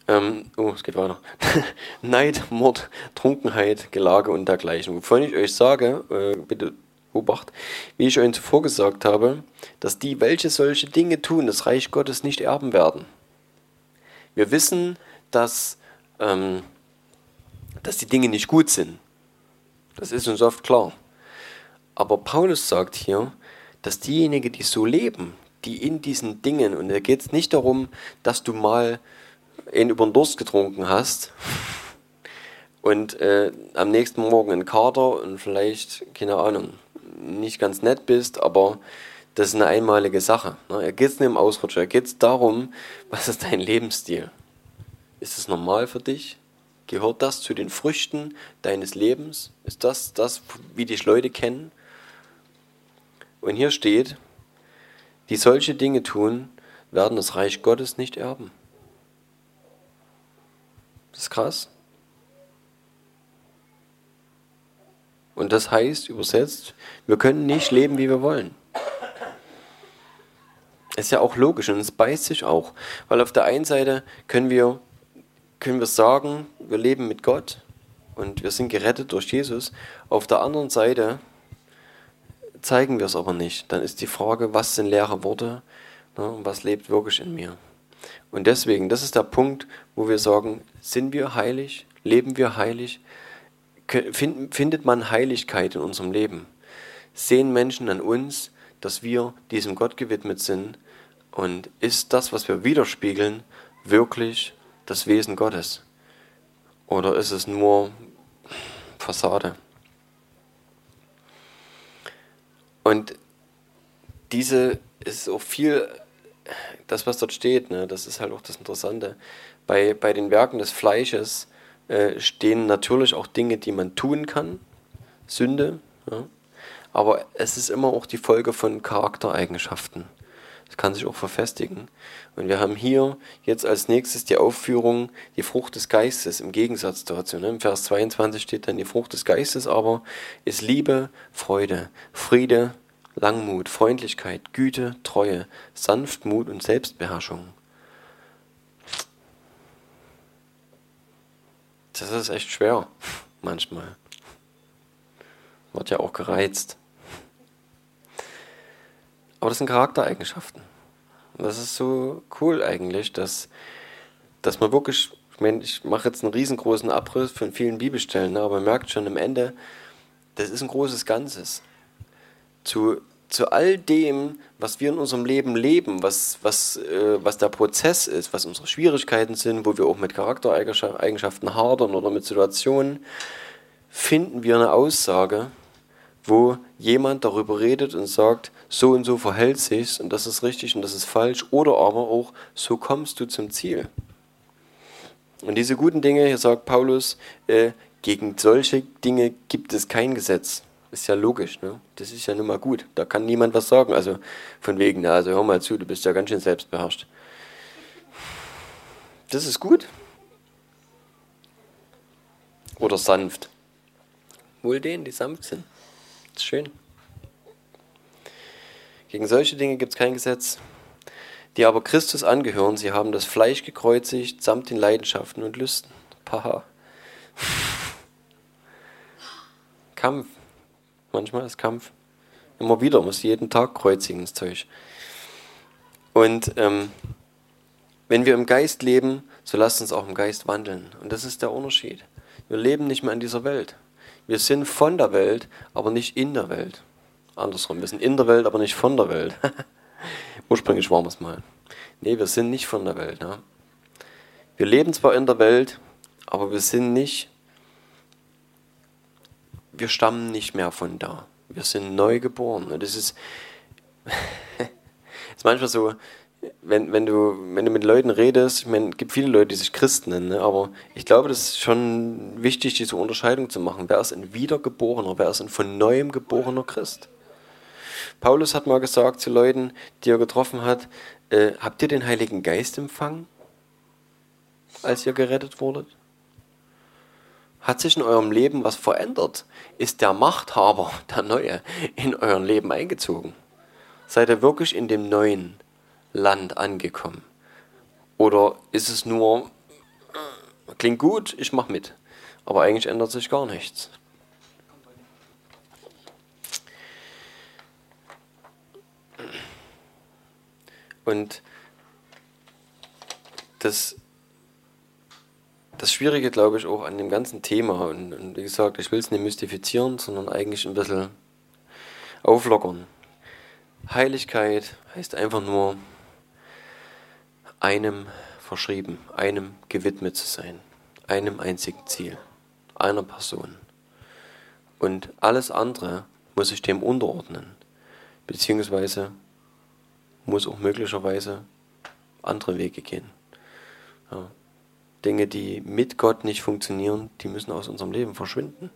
Ähm, oh, es geht weiter. Neid, Mord, Trunkenheit, Gelage und dergleichen. Wovon ich euch sage, äh, bitte Obacht, wie ich euch zuvor gesagt habe, dass die, welche solche Dinge tun, das Reich Gottes nicht erben werden. Wir wissen, dass, ähm, dass die Dinge nicht gut sind. Das ist uns oft klar. Aber Paulus sagt hier, dass diejenigen, die so leben, die in diesen Dingen, und da geht es nicht darum, dass du mal einen über den Durst getrunken hast und äh, am nächsten Morgen einen Kater und vielleicht, keine Ahnung, nicht ganz nett bist, aber das ist eine einmalige Sache. Ne? Er geht es nicht um Ausrutscher, er geht es darum, was ist dein Lebensstil? Ist es normal für dich? Gehört das zu den Früchten deines Lebens? Ist das das, wie dich Leute kennen? Und hier steht, die solche Dinge tun, werden das Reich Gottes nicht erben. Das ist krass. Und das heißt übersetzt, wir können nicht leben, wie wir wollen. Ist ja auch logisch und es beißt sich auch. Weil auf der einen Seite können wir, können wir sagen, wir leben mit Gott und wir sind gerettet durch Jesus. Auf der anderen Seite zeigen wir es aber nicht. Dann ist die Frage, was sind leere Worte ne, und was lebt wirklich in mir. Und deswegen, das ist der Punkt, wo wir sagen, sind wir heilig, leben wir heilig, findet man Heiligkeit in unserem Leben. Sehen Menschen an uns, dass wir diesem Gott gewidmet sind und ist das, was wir widerspiegeln, wirklich das Wesen Gottes? Oder ist es nur Fassade? Und diese ist auch viel, das was dort steht, ne, das ist halt auch das Interessante. Bei, bei den Werken des Fleisches äh, stehen natürlich auch Dinge, die man tun kann, Sünde, ja, aber es ist immer auch die Folge von Charaktereigenschaften. Das kann sich auch verfestigen. Und wir haben hier jetzt als nächstes die Aufführung, die Frucht des Geistes im Gegensatz dazu. Ne? Im Vers 22 steht dann, die Frucht des Geistes aber ist Liebe, Freude, Friede, Langmut, Freundlichkeit, Güte, Treue, Sanftmut und Selbstbeherrschung. Das ist echt schwer, manchmal. Wird ja auch gereizt. Aber das sind Charaktereigenschaften. Und das ist so cool eigentlich, dass, dass man wirklich, ich meine, ich mache jetzt einen riesengroßen Abriss von vielen Bibelstellen, ne, aber man merkt schon am Ende, das ist ein großes Ganzes. Zu, zu all dem, was wir in unserem Leben leben, was, was, äh, was der Prozess ist, was unsere Schwierigkeiten sind, wo wir auch mit Charaktereigenschaften hadern oder mit Situationen, finden wir eine Aussage, wo jemand darüber redet und sagt, so und so verhält sich's und das ist richtig und das ist falsch oder aber auch, so kommst du zum Ziel. Und diese guten Dinge, hier sagt Paulus, äh, gegen solche Dinge gibt es kein Gesetz. Ist ja logisch, ne? Das ist ja nun mal gut. Da kann niemand was sagen. Also von wegen, na, also hör mal zu, du bist ja ganz schön selbstbeherrscht. Das ist gut. Oder sanft. Wohl denen, die sanft sind. Ist schön. Gegen solche Dinge gibt es kein Gesetz. Die aber Christus angehören, sie haben das Fleisch gekreuzigt samt den Leidenschaften und Lüsten. Paha. Kampf. Manchmal ist Kampf. Immer wieder, muss jeden Tag kreuzigen, das Zeug. Und ähm, wenn wir im Geist leben, so lasst uns auch im Geist wandeln. Und das ist der Unterschied. Wir leben nicht mehr in dieser Welt. Wir sind von der Welt, aber nicht in der Welt. Andersrum, wir sind in der Welt, aber nicht von der Welt. Ursprünglich waren wir es mal. Nee, wir sind nicht von der Welt. Ne? Wir leben zwar in der Welt, aber wir sind nicht, wir stammen nicht mehr von da. Wir sind neu geboren. Das ist, ist manchmal so, wenn, wenn, du, wenn du mit Leuten redest, ich meine, es gibt viele Leute, die sich Christen nennen, ne? aber ich glaube, das ist schon wichtig, diese Unterscheidung zu machen. Wer ist ein wiedergeborener, wer ist ein von neuem geborener Christ? Paulus hat mal gesagt zu Leuten, die er getroffen hat, äh, habt ihr den Heiligen Geist empfangen, als ihr gerettet wurdet? Hat sich in eurem Leben was verändert? Ist der Machthaber, der Neue, in euer Leben eingezogen? Seid ihr wirklich in dem neuen Land angekommen? Oder ist es nur, klingt gut, ich mach mit, aber eigentlich ändert sich gar nichts? Und das, das Schwierige, glaube ich, auch an dem ganzen Thema, und, und wie gesagt, ich will es nicht mystifizieren, sondern eigentlich ein bisschen auflockern. Heiligkeit heißt einfach nur einem verschrieben, einem gewidmet zu sein, einem einzigen Ziel, einer Person. Und alles andere muss sich dem unterordnen, beziehungsweise muss auch möglicherweise andere Wege gehen. Ja. Dinge, die mit Gott nicht funktionieren, die müssen aus unserem Leben verschwinden.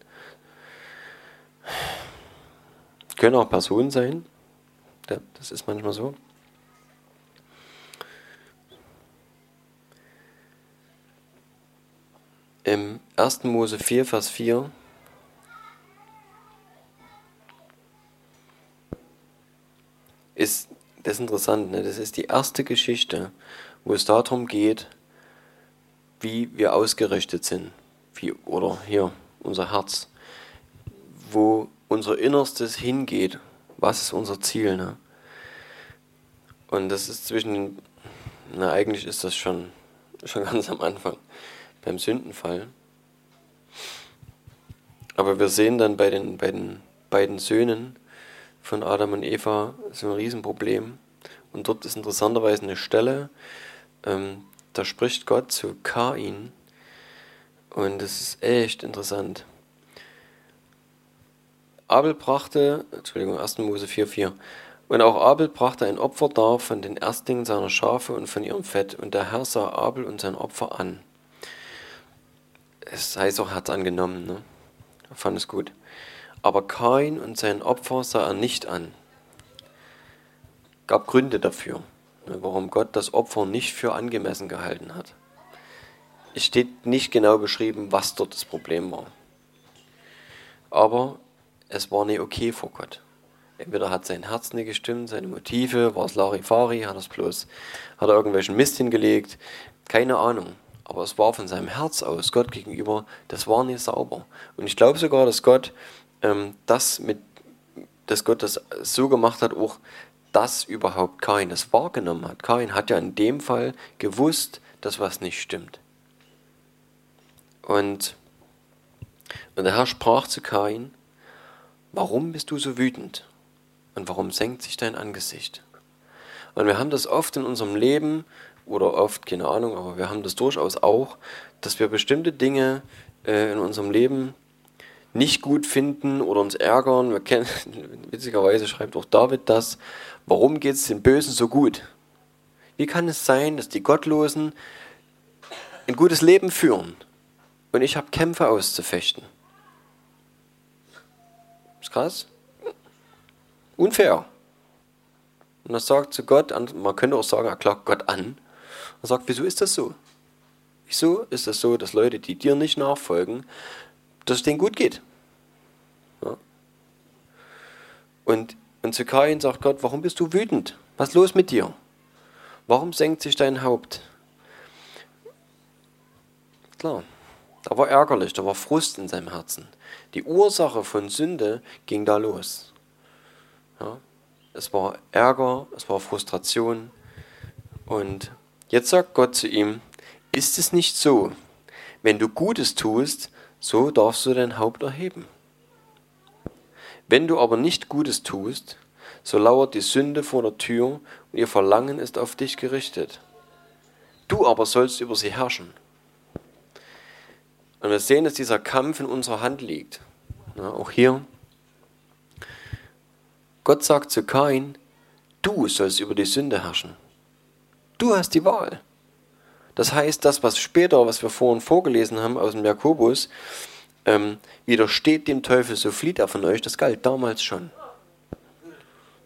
Können auch Personen sein. Das ist manchmal so. Im 1. Mose 4, Vers 4 ist das interessant. Ne? Das ist die erste Geschichte, wo es darum geht, wie wir ausgerichtet sind. Wie, oder hier, unser Herz. Wo unser Innerstes hingeht. Was ist unser Ziel? Ne? Und das ist zwischen, na eigentlich ist das schon, schon ganz am Anfang beim Sündenfall. Aber wir sehen dann bei den, bei den beiden Söhnen von Adam und Eva so ein Riesenproblem. Und dort ist interessanterweise eine Stelle, ähm, da spricht Gott zu Kain. Und das ist echt interessant. Abel brachte, Entschuldigung, 1. Mose 4,4. Und auch Abel brachte ein Opfer dar von den Erstlingen seiner Schafe und von ihrem Fett. Und der Herr sah Abel und sein Opfer an es heißt auch, hat angenommen. Ne? Er fand es gut. Aber Kain und sein Opfer sah er nicht an. Gab Gründe dafür, ne, warum Gott das Opfer nicht für angemessen gehalten hat. Es steht nicht genau beschrieben, was dort das Problem war. Aber es war nicht okay vor Gott. Entweder hat sein Herz nicht gestimmt, seine Motive, war es Larifari, hat es bloß, hat er irgendwelchen Mist hingelegt, keine Ahnung aber es war von seinem Herz aus Gott gegenüber, das war nicht sauber. Und ich glaube sogar, dass Gott ähm, das mit, dass Gott das so gemacht hat, auch dass überhaupt Kain das wahrgenommen hat. Kain hat ja in dem Fall gewusst, dass was nicht stimmt. Und, und der Herr sprach zu Kain, warum bist du so wütend? Und warum senkt sich dein Angesicht? Und wir haben das oft in unserem Leben, oder oft, keine Ahnung, aber wir haben das durchaus auch, dass wir bestimmte Dinge äh, in unserem Leben nicht gut finden oder uns ärgern. Wir kennen, witzigerweise schreibt auch David das, warum geht es den Bösen so gut? Wie kann es sein, dass die Gottlosen ein gutes Leben führen und ich habe Kämpfe auszufechten? Ist krass? Unfair. Und er sagt zu Gott, man könnte auch sagen, er klagt Gott an und sagt, wieso ist das so? Wieso ist das so, dass Leute, die dir nicht nachfolgen, dass es denen gut geht? Ja. Und, und zu Kain sagt Gott, warum bist du wütend? Was ist los mit dir? Warum senkt sich dein Haupt? Klar, da war ärgerlich, da war Frust in seinem Herzen. Die Ursache von Sünde ging da los. Ja, es war Ärger, es war Frustration und Jetzt sagt Gott zu ihm, ist es nicht so, wenn du Gutes tust, so darfst du dein Haupt erheben. Wenn du aber nicht Gutes tust, so lauert die Sünde vor der Tür und ihr Verlangen ist auf dich gerichtet. Du aber sollst über sie herrschen. Und wir sehen, dass dieser Kampf in unserer Hand liegt. Ja, auch hier. Gott sagt zu Kain, du sollst über die Sünde herrschen. Du hast die Wahl. Das heißt, das, was später, was wir vorhin vorgelesen haben aus dem Jakobus, ähm, widersteht dem Teufel, so flieht er von euch, das galt damals schon.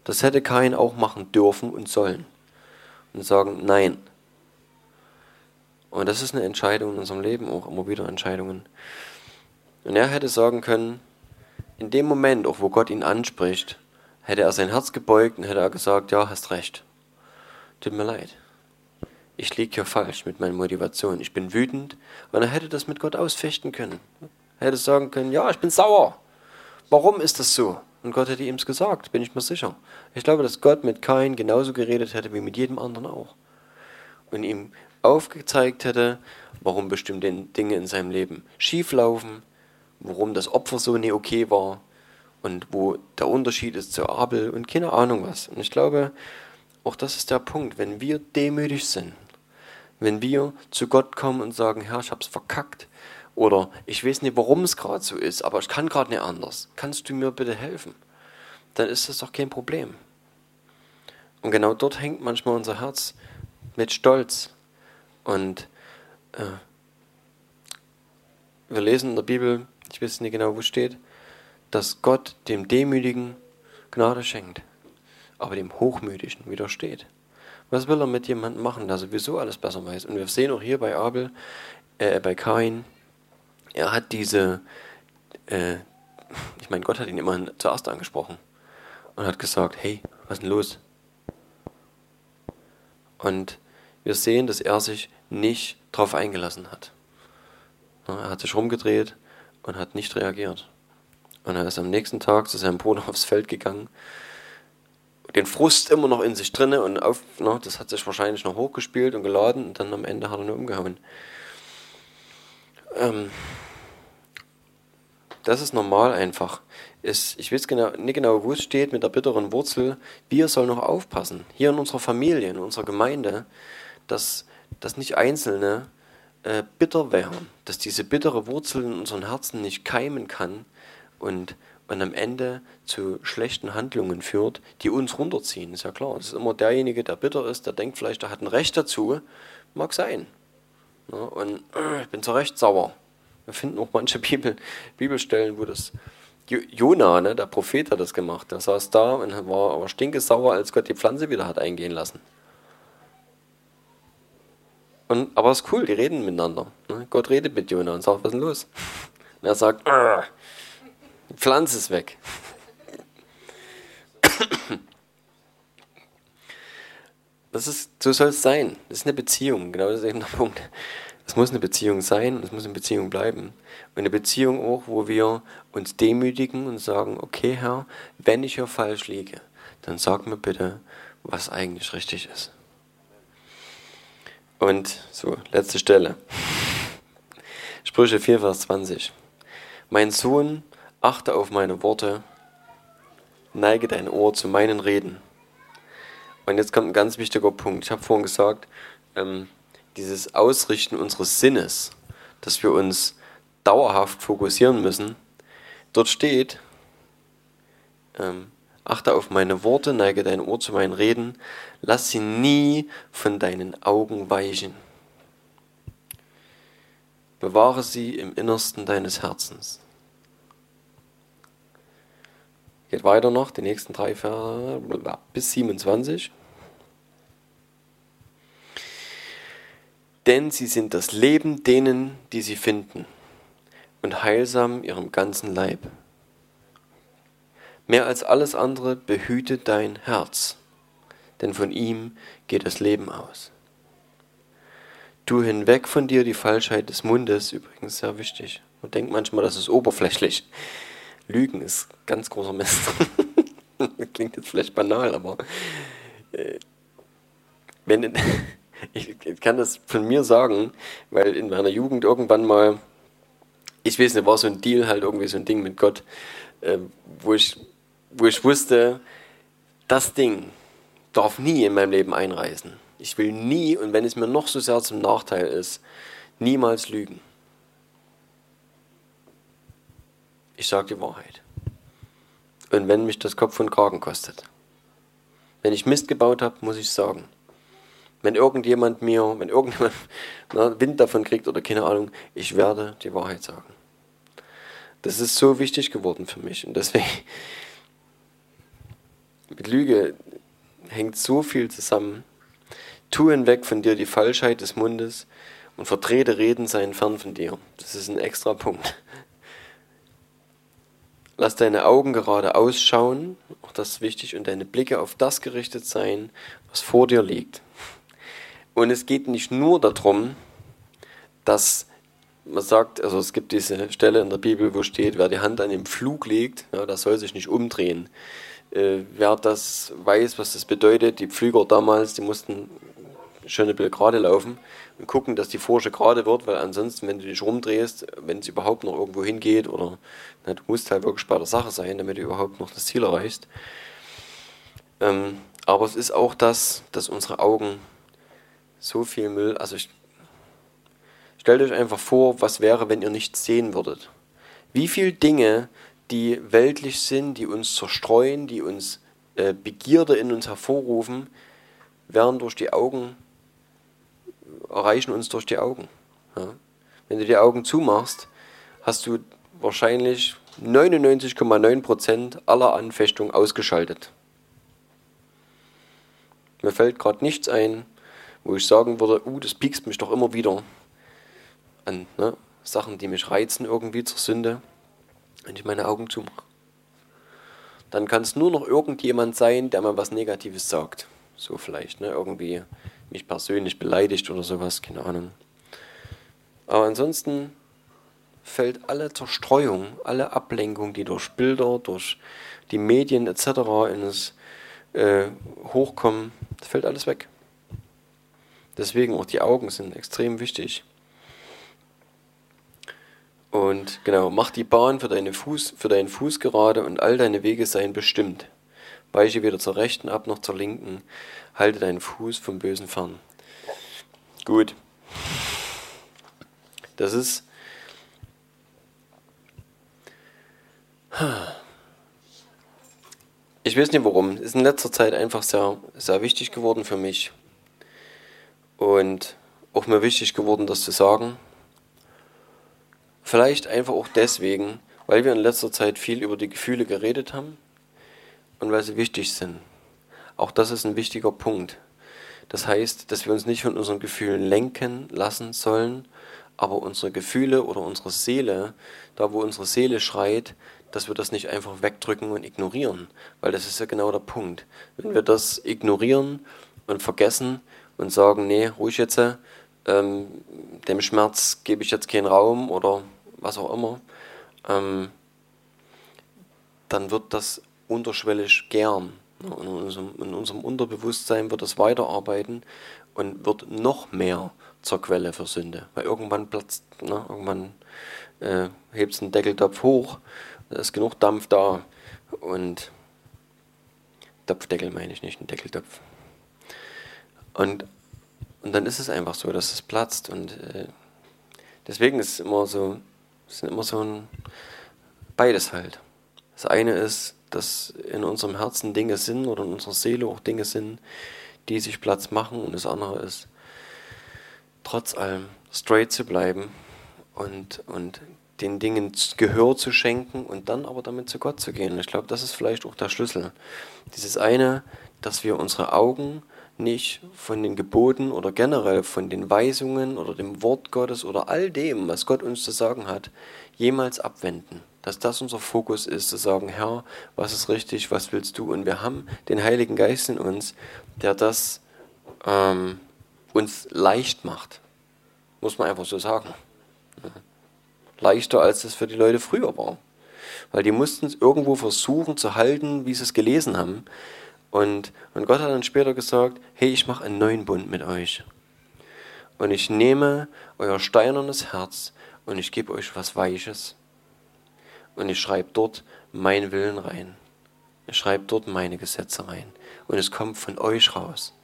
Das hätte kein auch machen dürfen und sollen. Und sagen, nein. Und das ist eine Entscheidung in unserem Leben, auch immer wieder Entscheidungen. Und er hätte sagen können, in dem Moment, auch wo Gott ihn anspricht, hätte er sein Herz gebeugt und hätte er gesagt, ja, hast recht. Tut mir leid ich liege hier falsch mit meiner Motivation. Ich bin wütend. Und er hätte das mit Gott ausfechten können. Er hätte sagen können, ja, ich bin sauer. Warum ist das so? Und Gott hätte ihm es gesagt, bin ich mir sicher. Ich glaube, dass Gott mit Kain genauso geredet hätte wie mit jedem anderen auch. Und ihm aufgezeigt hätte, warum bestimmte Dinge in seinem Leben schief laufen, warum das Opfer so nie okay war und wo der Unterschied ist zu Abel und keine Ahnung was. Und ich glaube, auch das ist der Punkt, wenn wir demütig sind, wenn wir zu Gott kommen und sagen, Herr, ich hab's verkackt, oder ich weiß nicht, warum es gerade so ist, aber ich kann gerade nicht anders, kannst du mir bitte helfen? Dann ist das doch kein Problem. Und genau dort hängt manchmal unser Herz mit Stolz und äh, wir lesen in der Bibel, ich weiß nicht genau, wo steht, dass Gott dem Demütigen Gnade schenkt, aber dem Hochmütigen widersteht. Was will er mit jemandem machen, der sowieso alles besser weiß? Und wir sehen auch hier bei Abel, äh, bei Kain, er hat diese, äh, ich meine, Gott hat ihn immerhin zuerst angesprochen und hat gesagt, hey, was ist denn los? Und wir sehen, dass er sich nicht darauf eingelassen hat. Er hat sich rumgedreht und hat nicht reagiert. Und er ist am nächsten Tag zu seinem Bruder aufs Feld gegangen. Den Frust immer noch in sich drinne und auf, na, das hat sich wahrscheinlich noch hochgespielt und geladen und dann am Ende hat er nur umgehauen. Ähm, das ist normal einfach. Ist, ich weiß genau, nicht genau, wo es steht mit der bitteren Wurzel. Wir sollen noch aufpassen, hier in unserer Familie, in unserer Gemeinde, dass, dass nicht Einzelne äh, bitter wären, dass diese bittere Wurzel in unseren Herzen nicht keimen kann und, und am Ende zu schlechten Handlungen führt, die uns runterziehen. Ist ja klar. Es ist immer derjenige, der bitter ist, der denkt vielleicht, er hat ein Recht dazu. Mag sein. Ja, und äh, ich bin zu Recht sauer. Wir finden auch manche Bibel, Bibelstellen, wo das Jona, ne, der Prophet, hat das gemacht. Der saß da und war aber stinkesauer, als Gott die Pflanze wieder hat eingehen lassen. Und, aber es ist cool, die reden miteinander. Ne? Gott redet mit Jona und sagt, was ist denn los? Und er sagt, die Pflanze ist weg. Das ist, so soll es sein. Das ist eine Beziehung, genau das ist eben der Punkt. Es muss eine Beziehung sein es muss eine Beziehung bleiben. Und eine Beziehung auch, wo wir uns demütigen und sagen, okay Herr, wenn ich hier falsch liege, dann sag mir bitte, was eigentlich richtig ist. Und so, letzte Stelle. Sprüche 4, Vers 20. Mein Sohn, achte auf meine Worte, neige dein Ohr zu meinen Reden. Und jetzt kommt ein ganz wichtiger Punkt. Ich habe vorhin gesagt, ähm, dieses Ausrichten unseres Sinnes, dass wir uns dauerhaft fokussieren müssen. Dort steht, ähm, achte auf meine Worte, neige dein Ohr zu meinen Reden, lass sie nie von deinen Augen weichen. Bewahre sie im Innersten deines Herzens. Geht weiter noch, die nächsten drei Verse bis 27. Denn sie sind das Leben denen, die sie finden, und heilsam ihrem ganzen Leib. Mehr als alles andere behüte dein Herz, denn von ihm geht das Leben aus. Tu hinweg von dir die Falschheit des Mundes, übrigens sehr wichtig. Man denkt manchmal, das ist oberflächlich. Lügen ist ganz großer Mist. Klingt jetzt vielleicht banal, aber äh, wenn, ich kann das von mir sagen, weil in meiner Jugend irgendwann mal, ich weiß nicht, war so ein Deal, halt irgendwie so ein Ding mit Gott, äh, wo, ich, wo ich wusste, das Ding darf nie in meinem Leben einreißen. Ich will nie, und wenn es mir noch so sehr zum Nachteil ist, niemals lügen. Ich sage die Wahrheit. Und wenn mich das Kopf und Kragen kostet. Wenn ich Mist gebaut habe, muss ich sagen. Wenn irgendjemand mir, wenn irgendjemand Wind davon kriegt oder keine Ahnung, ich werde die Wahrheit sagen. Das ist so wichtig geworden für mich. Und deswegen, mit Lüge hängt so viel zusammen. Tu hinweg von dir die Falschheit des Mundes und verdrehte Reden seien fern von dir. Das ist ein extra Punkt. Lass deine Augen gerade ausschauen, auch das ist wichtig, und deine Blicke auf das gerichtet sein, was vor dir liegt. Und es geht nicht nur darum, dass man sagt, also es gibt diese Stelle in der Bibel, wo steht, wer die Hand an dem Flug legt, ja, der soll sich nicht umdrehen. Äh, wer das weiß, was das bedeutet, die Pflüger damals, die mussten schön ein bisschen gerade laufen und gucken, dass die Forsche gerade wird, weil ansonsten, wenn du dich rumdrehst, wenn es überhaupt noch irgendwo hingeht oder na, du musst halt wirklich bei der Sache sein, damit du überhaupt noch das Ziel erreichst. Ähm, aber es ist auch das, dass unsere Augen so viel Müll. Also ich, stellt euch einfach vor, was wäre, wenn ihr nichts sehen würdet. Wie viele Dinge, die weltlich sind, die uns zerstreuen, die uns äh, Begierde in uns hervorrufen, werden durch die Augen, erreichen uns durch die Augen. Ja? Wenn du die Augen zumachst hast du wahrscheinlich 99,9% aller Anfechtungen ausgeschaltet. Mir fällt gerade nichts ein, wo ich sagen würde, uh, das piekst mich doch immer wieder an ne, Sachen, die mich reizen irgendwie zur Sünde, wenn ich meine Augen zumache. Dann kann es nur noch irgendjemand sein, der mir was Negatives sagt. So vielleicht, ne, irgendwie mich persönlich beleidigt oder sowas, keine Ahnung. Aber ansonsten fällt alle Zerstreuung, alle Ablenkung, die durch Bilder, durch die Medien etc. in das äh, Hochkommen, fällt alles weg. Deswegen auch die Augen sind extrem wichtig. Und genau, mach die Bahn für, deine Fuß, für deinen Fuß gerade und all deine Wege seien bestimmt. Weiche weder zur rechten ab noch zur linken. Halte deinen Fuß vom Bösen fern. Gut. Das ist. Ich weiß nicht warum. Ist in letzter Zeit einfach sehr, sehr wichtig geworden für mich. Und auch mir wichtig geworden, das zu sagen. Vielleicht einfach auch deswegen, weil wir in letzter Zeit viel über die Gefühle geredet haben und weil sie wichtig sind. Auch das ist ein wichtiger Punkt. Das heißt, dass wir uns nicht von unseren Gefühlen lenken lassen sollen, aber unsere Gefühle oder unsere Seele, da wo unsere Seele schreit, dass wir das nicht einfach wegdrücken und ignorieren, weil das ist ja genau der Punkt. Wenn wir das ignorieren und vergessen, und sagen, nee, ruhig jetzt, ähm, dem Schmerz gebe ich jetzt keinen Raum oder was auch immer, ähm, dann wird das unterschwellig gern. In unserem, in unserem Unterbewusstsein wird das weiterarbeiten und wird noch mehr zur Quelle für Sünde. Weil irgendwann platzt, ne, irgendwann äh, hebt es einen Deckeltopf hoch, da ist genug Dampf da und Topfdeckel meine ich nicht, ein Deckeltopf. Und, und dann ist es einfach so, dass es platzt. Und äh, deswegen ist es immer so, es ist immer so ein beides halt. Das eine ist, dass in unserem Herzen Dinge sind oder in unserer Seele auch Dinge sind, die sich Platz machen. Und das andere ist, trotz allem straight zu bleiben und, und den Dingen Gehör zu schenken und dann aber damit zu Gott zu gehen. Ich glaube, das ist vielleicht auch der Schlüssel. Dieses eine, dass wir unsere Augen nicht von den Geboten oder generell von den Weisungen oder dem Wort Gottes oder all dem, was Gott uns zu sagen hat, jemals abwenden. Dass das unser Fokus ist, zu sagen, Herr, was ist richtig, was willst du? Und wir haben den Heiligen Geist in uns, der das ähm, uns leicht macht. Muss man einfach so sagen. Leichter, als es für die Leute früher war. Weil die mussten es irgendwo versuchen zu halten, wie sie es gelesen haben. Und, und Gott hat dann später gesagt, hey, ich mache einen neuen Bund mit euch. Und ich nehme euer steinernes Herz und ich gebe euch was Weiches. Und ich schreibe dort meinen Willen rein. Ich schreibe dort meine Gesetze rein. Und es kommt von euch raus.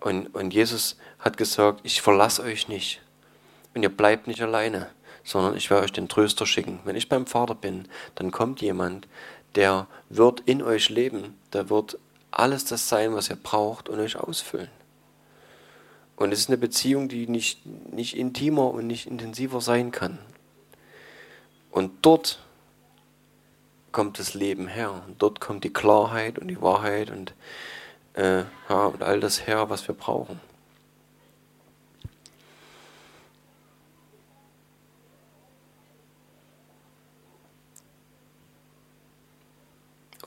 Und, und Jesus hat gesagt, ich verlasse euch nicht. Und ihr bleibt nicht alleine, sondern ich werde euch den Tröster schicken. Wenn ich beim Vater bin, dann kommt jemand, der wird in euch leben, der wird alles das sein, was ihr braucht und euch ausfüllen. Und es ist eine Beziehung, die nicht, nicht intimer und nicht intensiver sein kann. Und dort kommt das Leben her. Und dort kommt die Klarheit und die Wahrheit und, äh, ja, und all das her, was wir brauchen.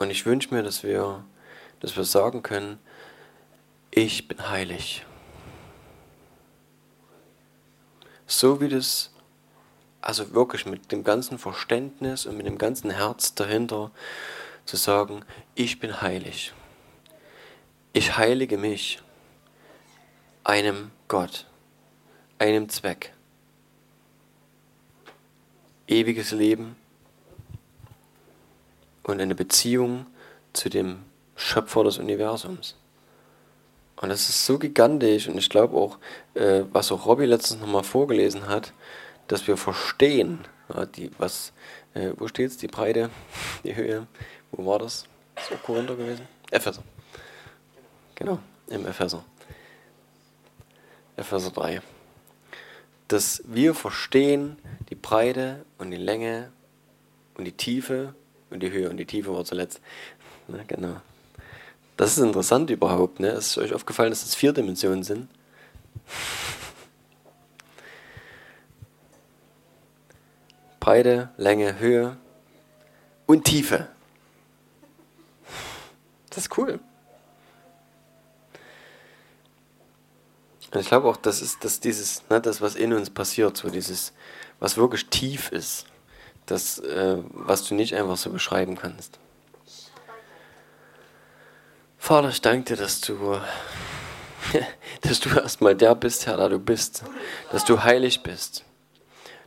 Und ich wünsche mir, dass wir dass wir sagen können, ich bin heilig. So wie das, also wirklich mit dem ganzen Verständnis und mit dem ganzen Herz dahinter zu sagen, ich bin heilig. Ich heilige mich einem Gott, einem Zweck. Ewiges Leben und eine Beziehung zu dem Schöpfer des Universums. Und das ist so gigantisch und ich glaube auch, äh, was auch Robbie letztens nochmal vorgelesen hat, dass wir verstehen, die, was, äh, wo steht es, die Breite, die Höhe, wo war das? Ist auch Korinther gewesen? Epheser. Genau, im Epheser. Epheser 3. Dass wir verstehen die Breite und die Länge und die Tiefe und die Höhe. Und die Tiefe war zuletzt. Na, genau. Das ist interessant überhaupt. Ne? Ist euch aufgefallen, dass das vier Dimensionen sind? Breite, Länge, Höhe und Tiefe. Das ist cool. Und ich glaube auch, das ist dass dieses, ne, das, was in uns passiert, so dieses, was wirklich tief ist, das, äh, was du nicht einfach so beschreiben kannst. Vater, ich danke dir, dass du, dass du erstmal der bist, Herr, da du bist, dass du heilig bist,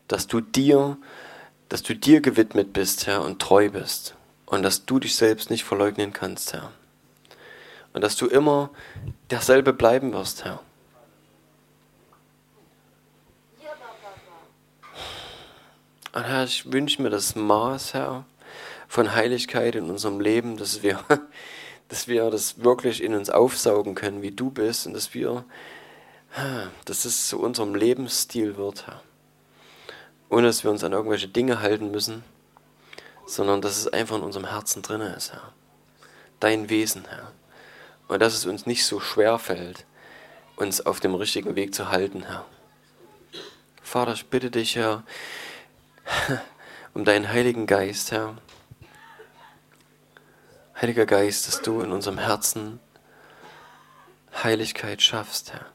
dass du dir, dass du dir gewidmet bist, Herr, und treu bist und dass du dich selbst nicht verleugnen kannst, Herr. Und dass du immer derselbe bleiben wirst, Herr. Und Herr, ich wünsche mir das Maß, Herr, von Heiligkeit in unserem Leben, dass wir dass wir das wirklich in uns aufsaugen können, wie du bist und dass wir, dass es zu unserem Lebensstil wird, Herr. Ohne dass wir uns an irgendwelche Dinge halten müssen, sondern dass es einfach in unserem Herzen drin ist, Herr. Dein Wesen, Herr. Und dass es uns nicht so schwer fällt, uns auf dem richtigen Weg zu halten, Herr. Vater, ich bitte dich, Herr, um deinen Heiligen Geist, Herr, Heiliger Geist, dass du in unserem Herzen Heiligkeit schaffst, Herr.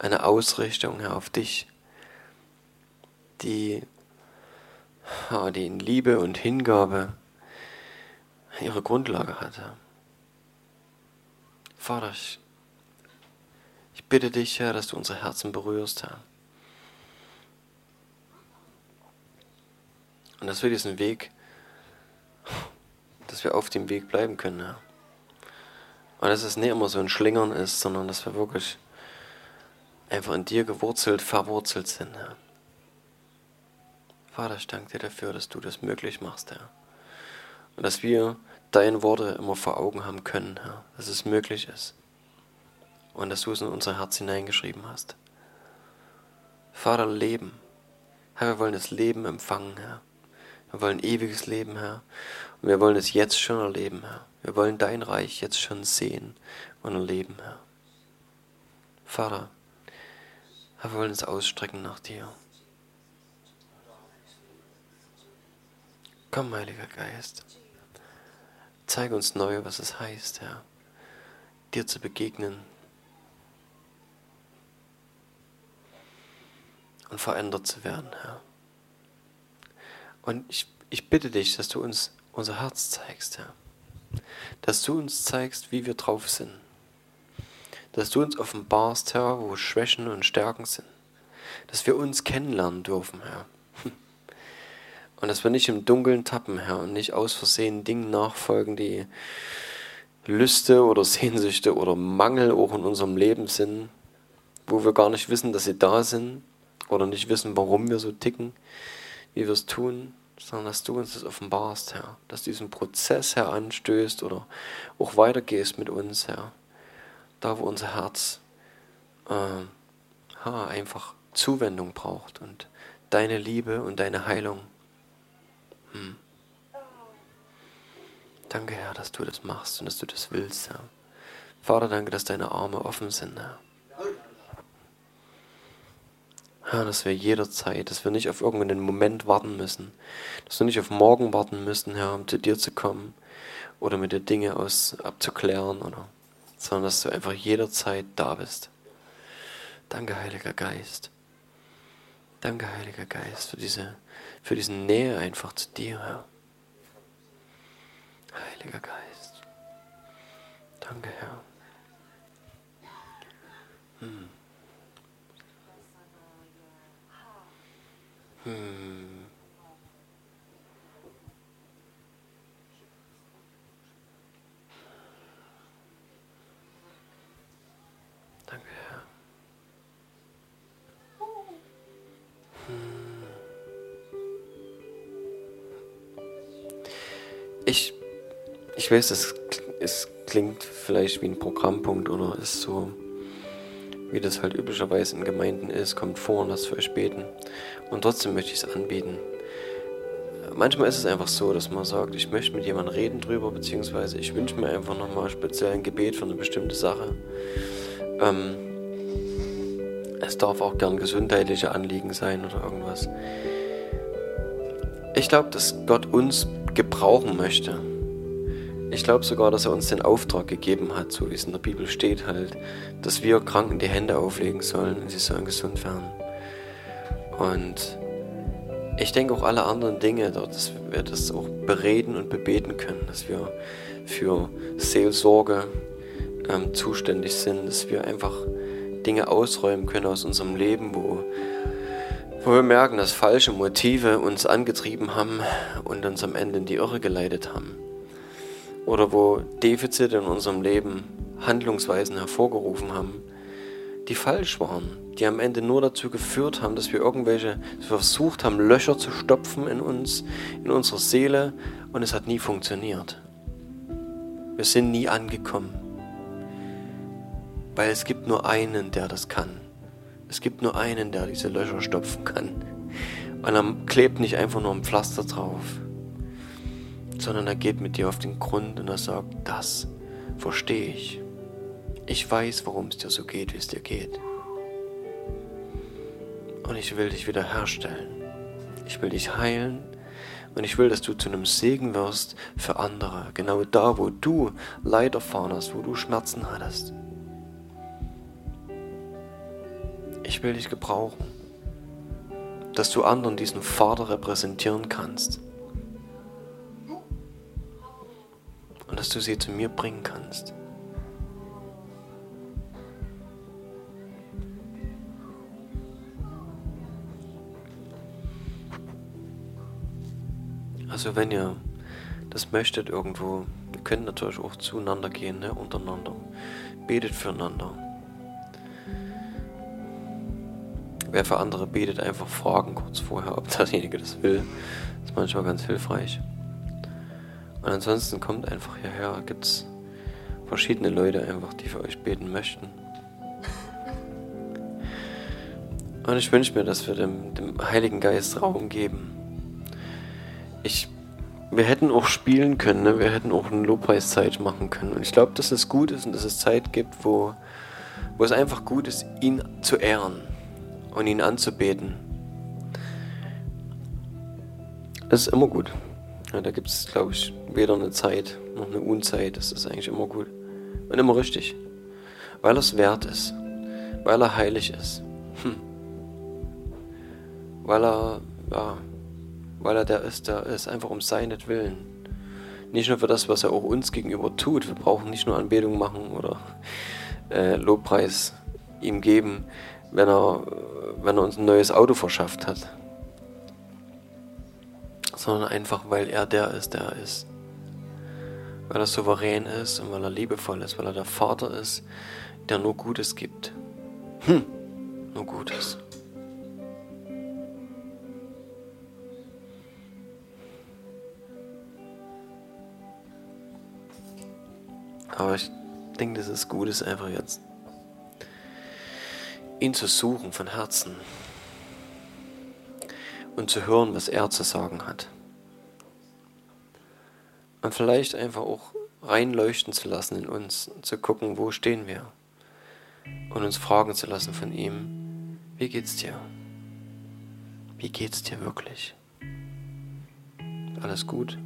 Eine Ausrichtung, Herr, auf dich, die, die in Liebe und Hingabe ihre Grundlage hat, Herr. Vater, ich, ich bitte dich, Herr, dass du unsere Herzen berührst, Herr. Und dass wir diesen Weg dass wir auf dem Weg bleiben können. Ja. Und dass es nicht immer so ein Schlingern ist, sondern dass wir wirklich einfach in dir gewurzelt, verwurzelt sind. Ja. Vater, ich danke dir dafür, dass du das möglich machst, Herr. Und dass wir deine Worte immer vor Augen haben können, Herr. Dass es möglich ist. Und dass du es in unser Herz hineingeschrieben hast. Vater, Leben. Herr, wir wollen das Leben empfangen, Herr. Wir wollen ewiges Leben, Herr. Und wir wollen es jetzt schon erleben, Herr. Wir wollen dein Reich jetzt schon sehen und erleben, Herr. Vater, wir wollen uns ausstrecken nach dir. Komm, Heiliger Geist. Zeige uns neu, was es heißt, Herr, dir zu begegnen und verändert zu werden, Herr. Und ich, ich bitte dich, dass du uns unser Herz zeigst, Herr. Dass du uns zeigst, wie wir drauf sind. Dass du uns offenbarst, Herr, wo Schwächen und Stärken sind. Dass wir uns kennenlernen dürfen, Herr. Und dass wir nicht im Dunkeln tappen, Herr, und nicht aus Versehen Dingen nachfolgen, die Lüste oder Sehnsüchte oder Mangel auch in unserem Leben sind, wo wir gar nicht wissen, dass sie da sind oder nicht wissen, warum wir so ticken, wie wir es tun sondern dass du uns das offenbarst, Herr. Dass du diesen Prozess, Herr, anstößt oder auch weitergehst mit uns, Herr. Da, wo unser Herz äh, einfach Zuwendung braucht und deine Liebe und deine Heilung. Hm. Danke, Herr, dass du das machst und dass du das willst, Herr. Vater, danke, dass deine Arme offen sind, Herr. Ja, dass wir jederzeit, dass wir nicht auf irgendeinen Moment warten müssen, dass wir nicht auf morgen warten müssen, Herr, um zu dir zu kommen oder mit dir Dinge aus, abzuklären, oder, sondern dass du einfach jederzeit da bist. Danke, Heiliger Geist. Danke, Heiliger Geist, für diese, für diese Nähe einfach zu dir, Herr. Heiliger Geist. Danke, Herr. Hm. Hm. Danke, Herr. Hm. Ich weiß, es, es klingt vielleicht wie ein Programmpunkt oder ist so wie das halt üblicherweise in Gemeinden ist, kommt vor und lasst für euch beten. Und trotzdem möchte ich es anbieten. Manchmal ist es einfach so, dass man sagt, ich möchte mit jemandem reden drüber, beziehungsweise ich wünsche mir einfach nochmal speziell ein Gebet für eine bestimmte Sache. Ähm, es darf auch gern gesundheitliche Anliegen sein oder irgendwas. Ich glaube, dass Gott uns gebrauchen möchte. Ich glaube sogar, dass er uns den Auftrag gegeben hat, so wie es in der Bibel steht halt, dass wir Kranken die Hände auflegen sollen und sie sollen gesund werden. Und ich denke auch alle anderen Dinge, dass wir das auch bereden und bebeten können, dass wir für Seelsorge ähm, zuständig sind, dass wir einfach Dinge ausräumen können aus unserem Leben, wo, wo wir merken, dass falsche Motive uns angetrieben haben und uns am Ende in die Irre geleitet haben. Oder wo Defizite in unserem Leben Handlungsweisen hervorgerufen haben, die falsch waren, die am Ende nur dazu geführt haben, dass wir irgendwelche, dass wir versucht haben, Löcher zu stopfen in uns, in unserer Seele und es hat nie funktioniert. Wir sind nie angekommen. Weil es gibt nur einen, der das kann. Es gibt nur einen, der diese Löcher stopfen kann. Und er klebt nicht einfach nur ein Pflaster drauf, sondern er geht mit dir auf den Grund und er sagt, das verstehe ich. Ich weiß, warum es dir so geht, wie es dir geht. Und ich will dich wiederherstellen. Ich will dich heilen. Und ich will, dass du zu einem Segen wirst für andere. Genau da, wo du Leid erfahren hast, wo du Schmerzen hattest. Ich will dich gebrauchen. Dass du anderen diesen Vater repräsentieren kannst. Und dass du sie zu mir bringen kannst. Also wenn ihr das möchtet irgendwo, ihr könnt natürlich auch zueinander gehen, ne, untereinander. Betet füreinander. Wer für andere betet, einfach fragen kurz vorher, ob derjenige das will. Das ist manchmal ganz hilfreich. Und ansonsten kommt einfach hierher, gibt es verschiedene Leute einfach, die für euch beten möchten. Und ich wünsche mir, dass wir dem, dem Heiligen Geist Raum geben ich, wir hätten auch spielen können, ne? wir hätten auch eine Lobpreiszeit machen können. Und ich glaube, dass es gut ist und dass es Zeit gibt, wo, wo es einfach gut ist, ihn zu ehren und ihn anzubeten. Das ist immer gut. Ja, da gibt es, glaube ich, weder eine Zeit noch eine Unzeit. Das ist eigentlich immer gut. Und immer richtig. Weil er es wert ist. Weil er heilig ist. Hm. Weil er, ja, weil er der ist, der ist, einfach um seinetwillen. Nicht nur für das, was er auch uns gegenüber tut. Wir brauchen nicht nur Anbetung machen oder äh, Lobpreis ihm geben, wenn er, wenn er uns ein neues Auto verschafft hat. Sondern einfach, weil er der ist, der er ist. Weil er souverän ist und weil er liebevoll ist, weil er der Vater ist, der nur Gutes gibt. Hm, nur Gutes. Aber ich denke, dass es gut ist, einfach jetzt ihn zu suchen von Herzen und zu hören, was er zu sagen hat. Und vielleicht einfach auch reinleuchten zu lassen in uns, zu gucken, wo stehen wir. Und uns fragen zu lassen von ihm, wie geht's dir? Wie geht's dir wirklich? Alles gut?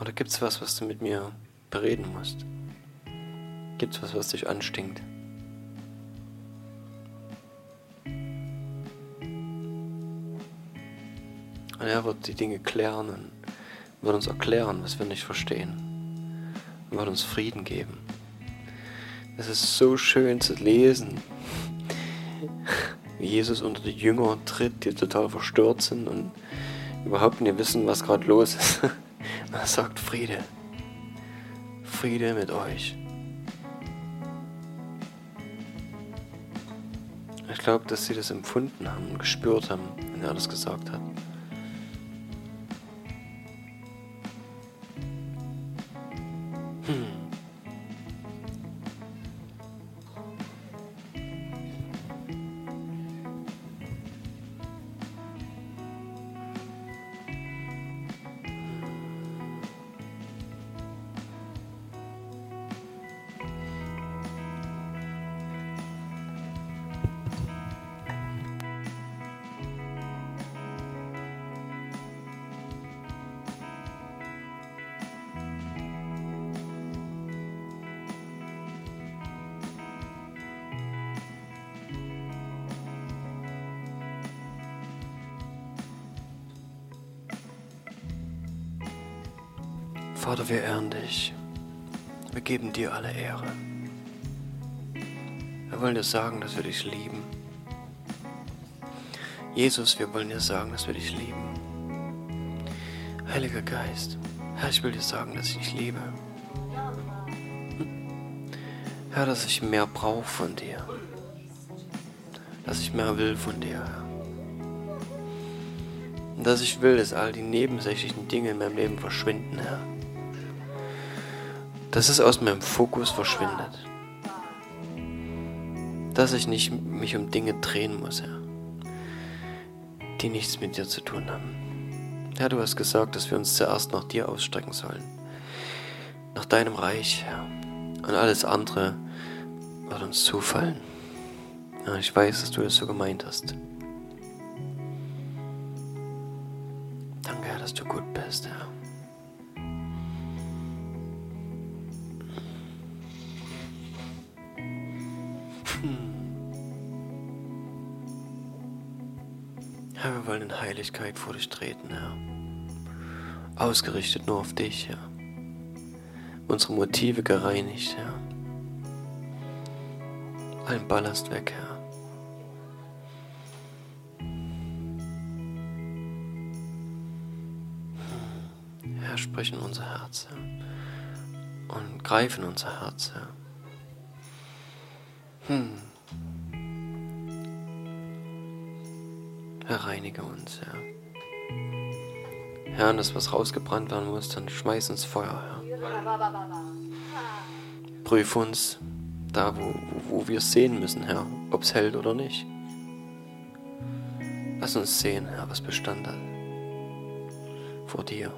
Oder gibt's was, was du mit mir bereden musst? Gibt es was, was dich anstinkt? Und er wird die Dinge klären und wird uns erklären, was wir nicht verstehen. Und wird uns Frieden geben. Es ist so schön zu lesen, wie Jesus unter die Jünger tritt, die total verstört sind und überhaupt nicht wissen, was gerade los ist. er sagt Friede. Friede mit euch. Ich glaube, dass sie das empfunden haben und gespürt haben, wenn er das gesagt hat. Sagen, dass wir dich lieben. Jesus, wir wollen dir sagen, dass wir dich lieben. Heiliger Geist, Herr, ich will dir sagen, dass ich dich liebe. Herr, dass ich mehr brauche von dir. Dass ich mehr will von dir. Und dass ich will, dass all die nebensächlichen Dinge in meinem Leben verschwinden, Herr. Dass es aus meinem Fokus verschwindet. Dass ich nicht mich um Dinge drehen muss, Herr. Die nichts mit dir zu tun haben. Herr, du hast gesagt, dass wir uns zuerst nach dir ausstrecken sollen. Nach deinem Reich, Herr. Und alles andere wird uns zufallen. Ja, ich weiß, dass du das so gemeint hast. Danke, Herr, dass du gut bist, Herr. Heiligkeit vor dich treten, Herr. Ausgerichtet nur auf dich, Herr. Unsere Motive gereinigt, Herr. Allen Ballast weg, Herr. Herr, sprich in unser Herz, Herr. Und greif in unser Herz, Herr. Hm. Herr, reinige uns, Herr. Herr, und das, was rausgebrannt werden muss, dann schmeiß ins Feuer, Herr. Prüf uns da, wo, wo, wo wir sehen müssen, Herr, ob es hält oder nicht. Lass uns sehen, Herr, was Bestand hat vor dir.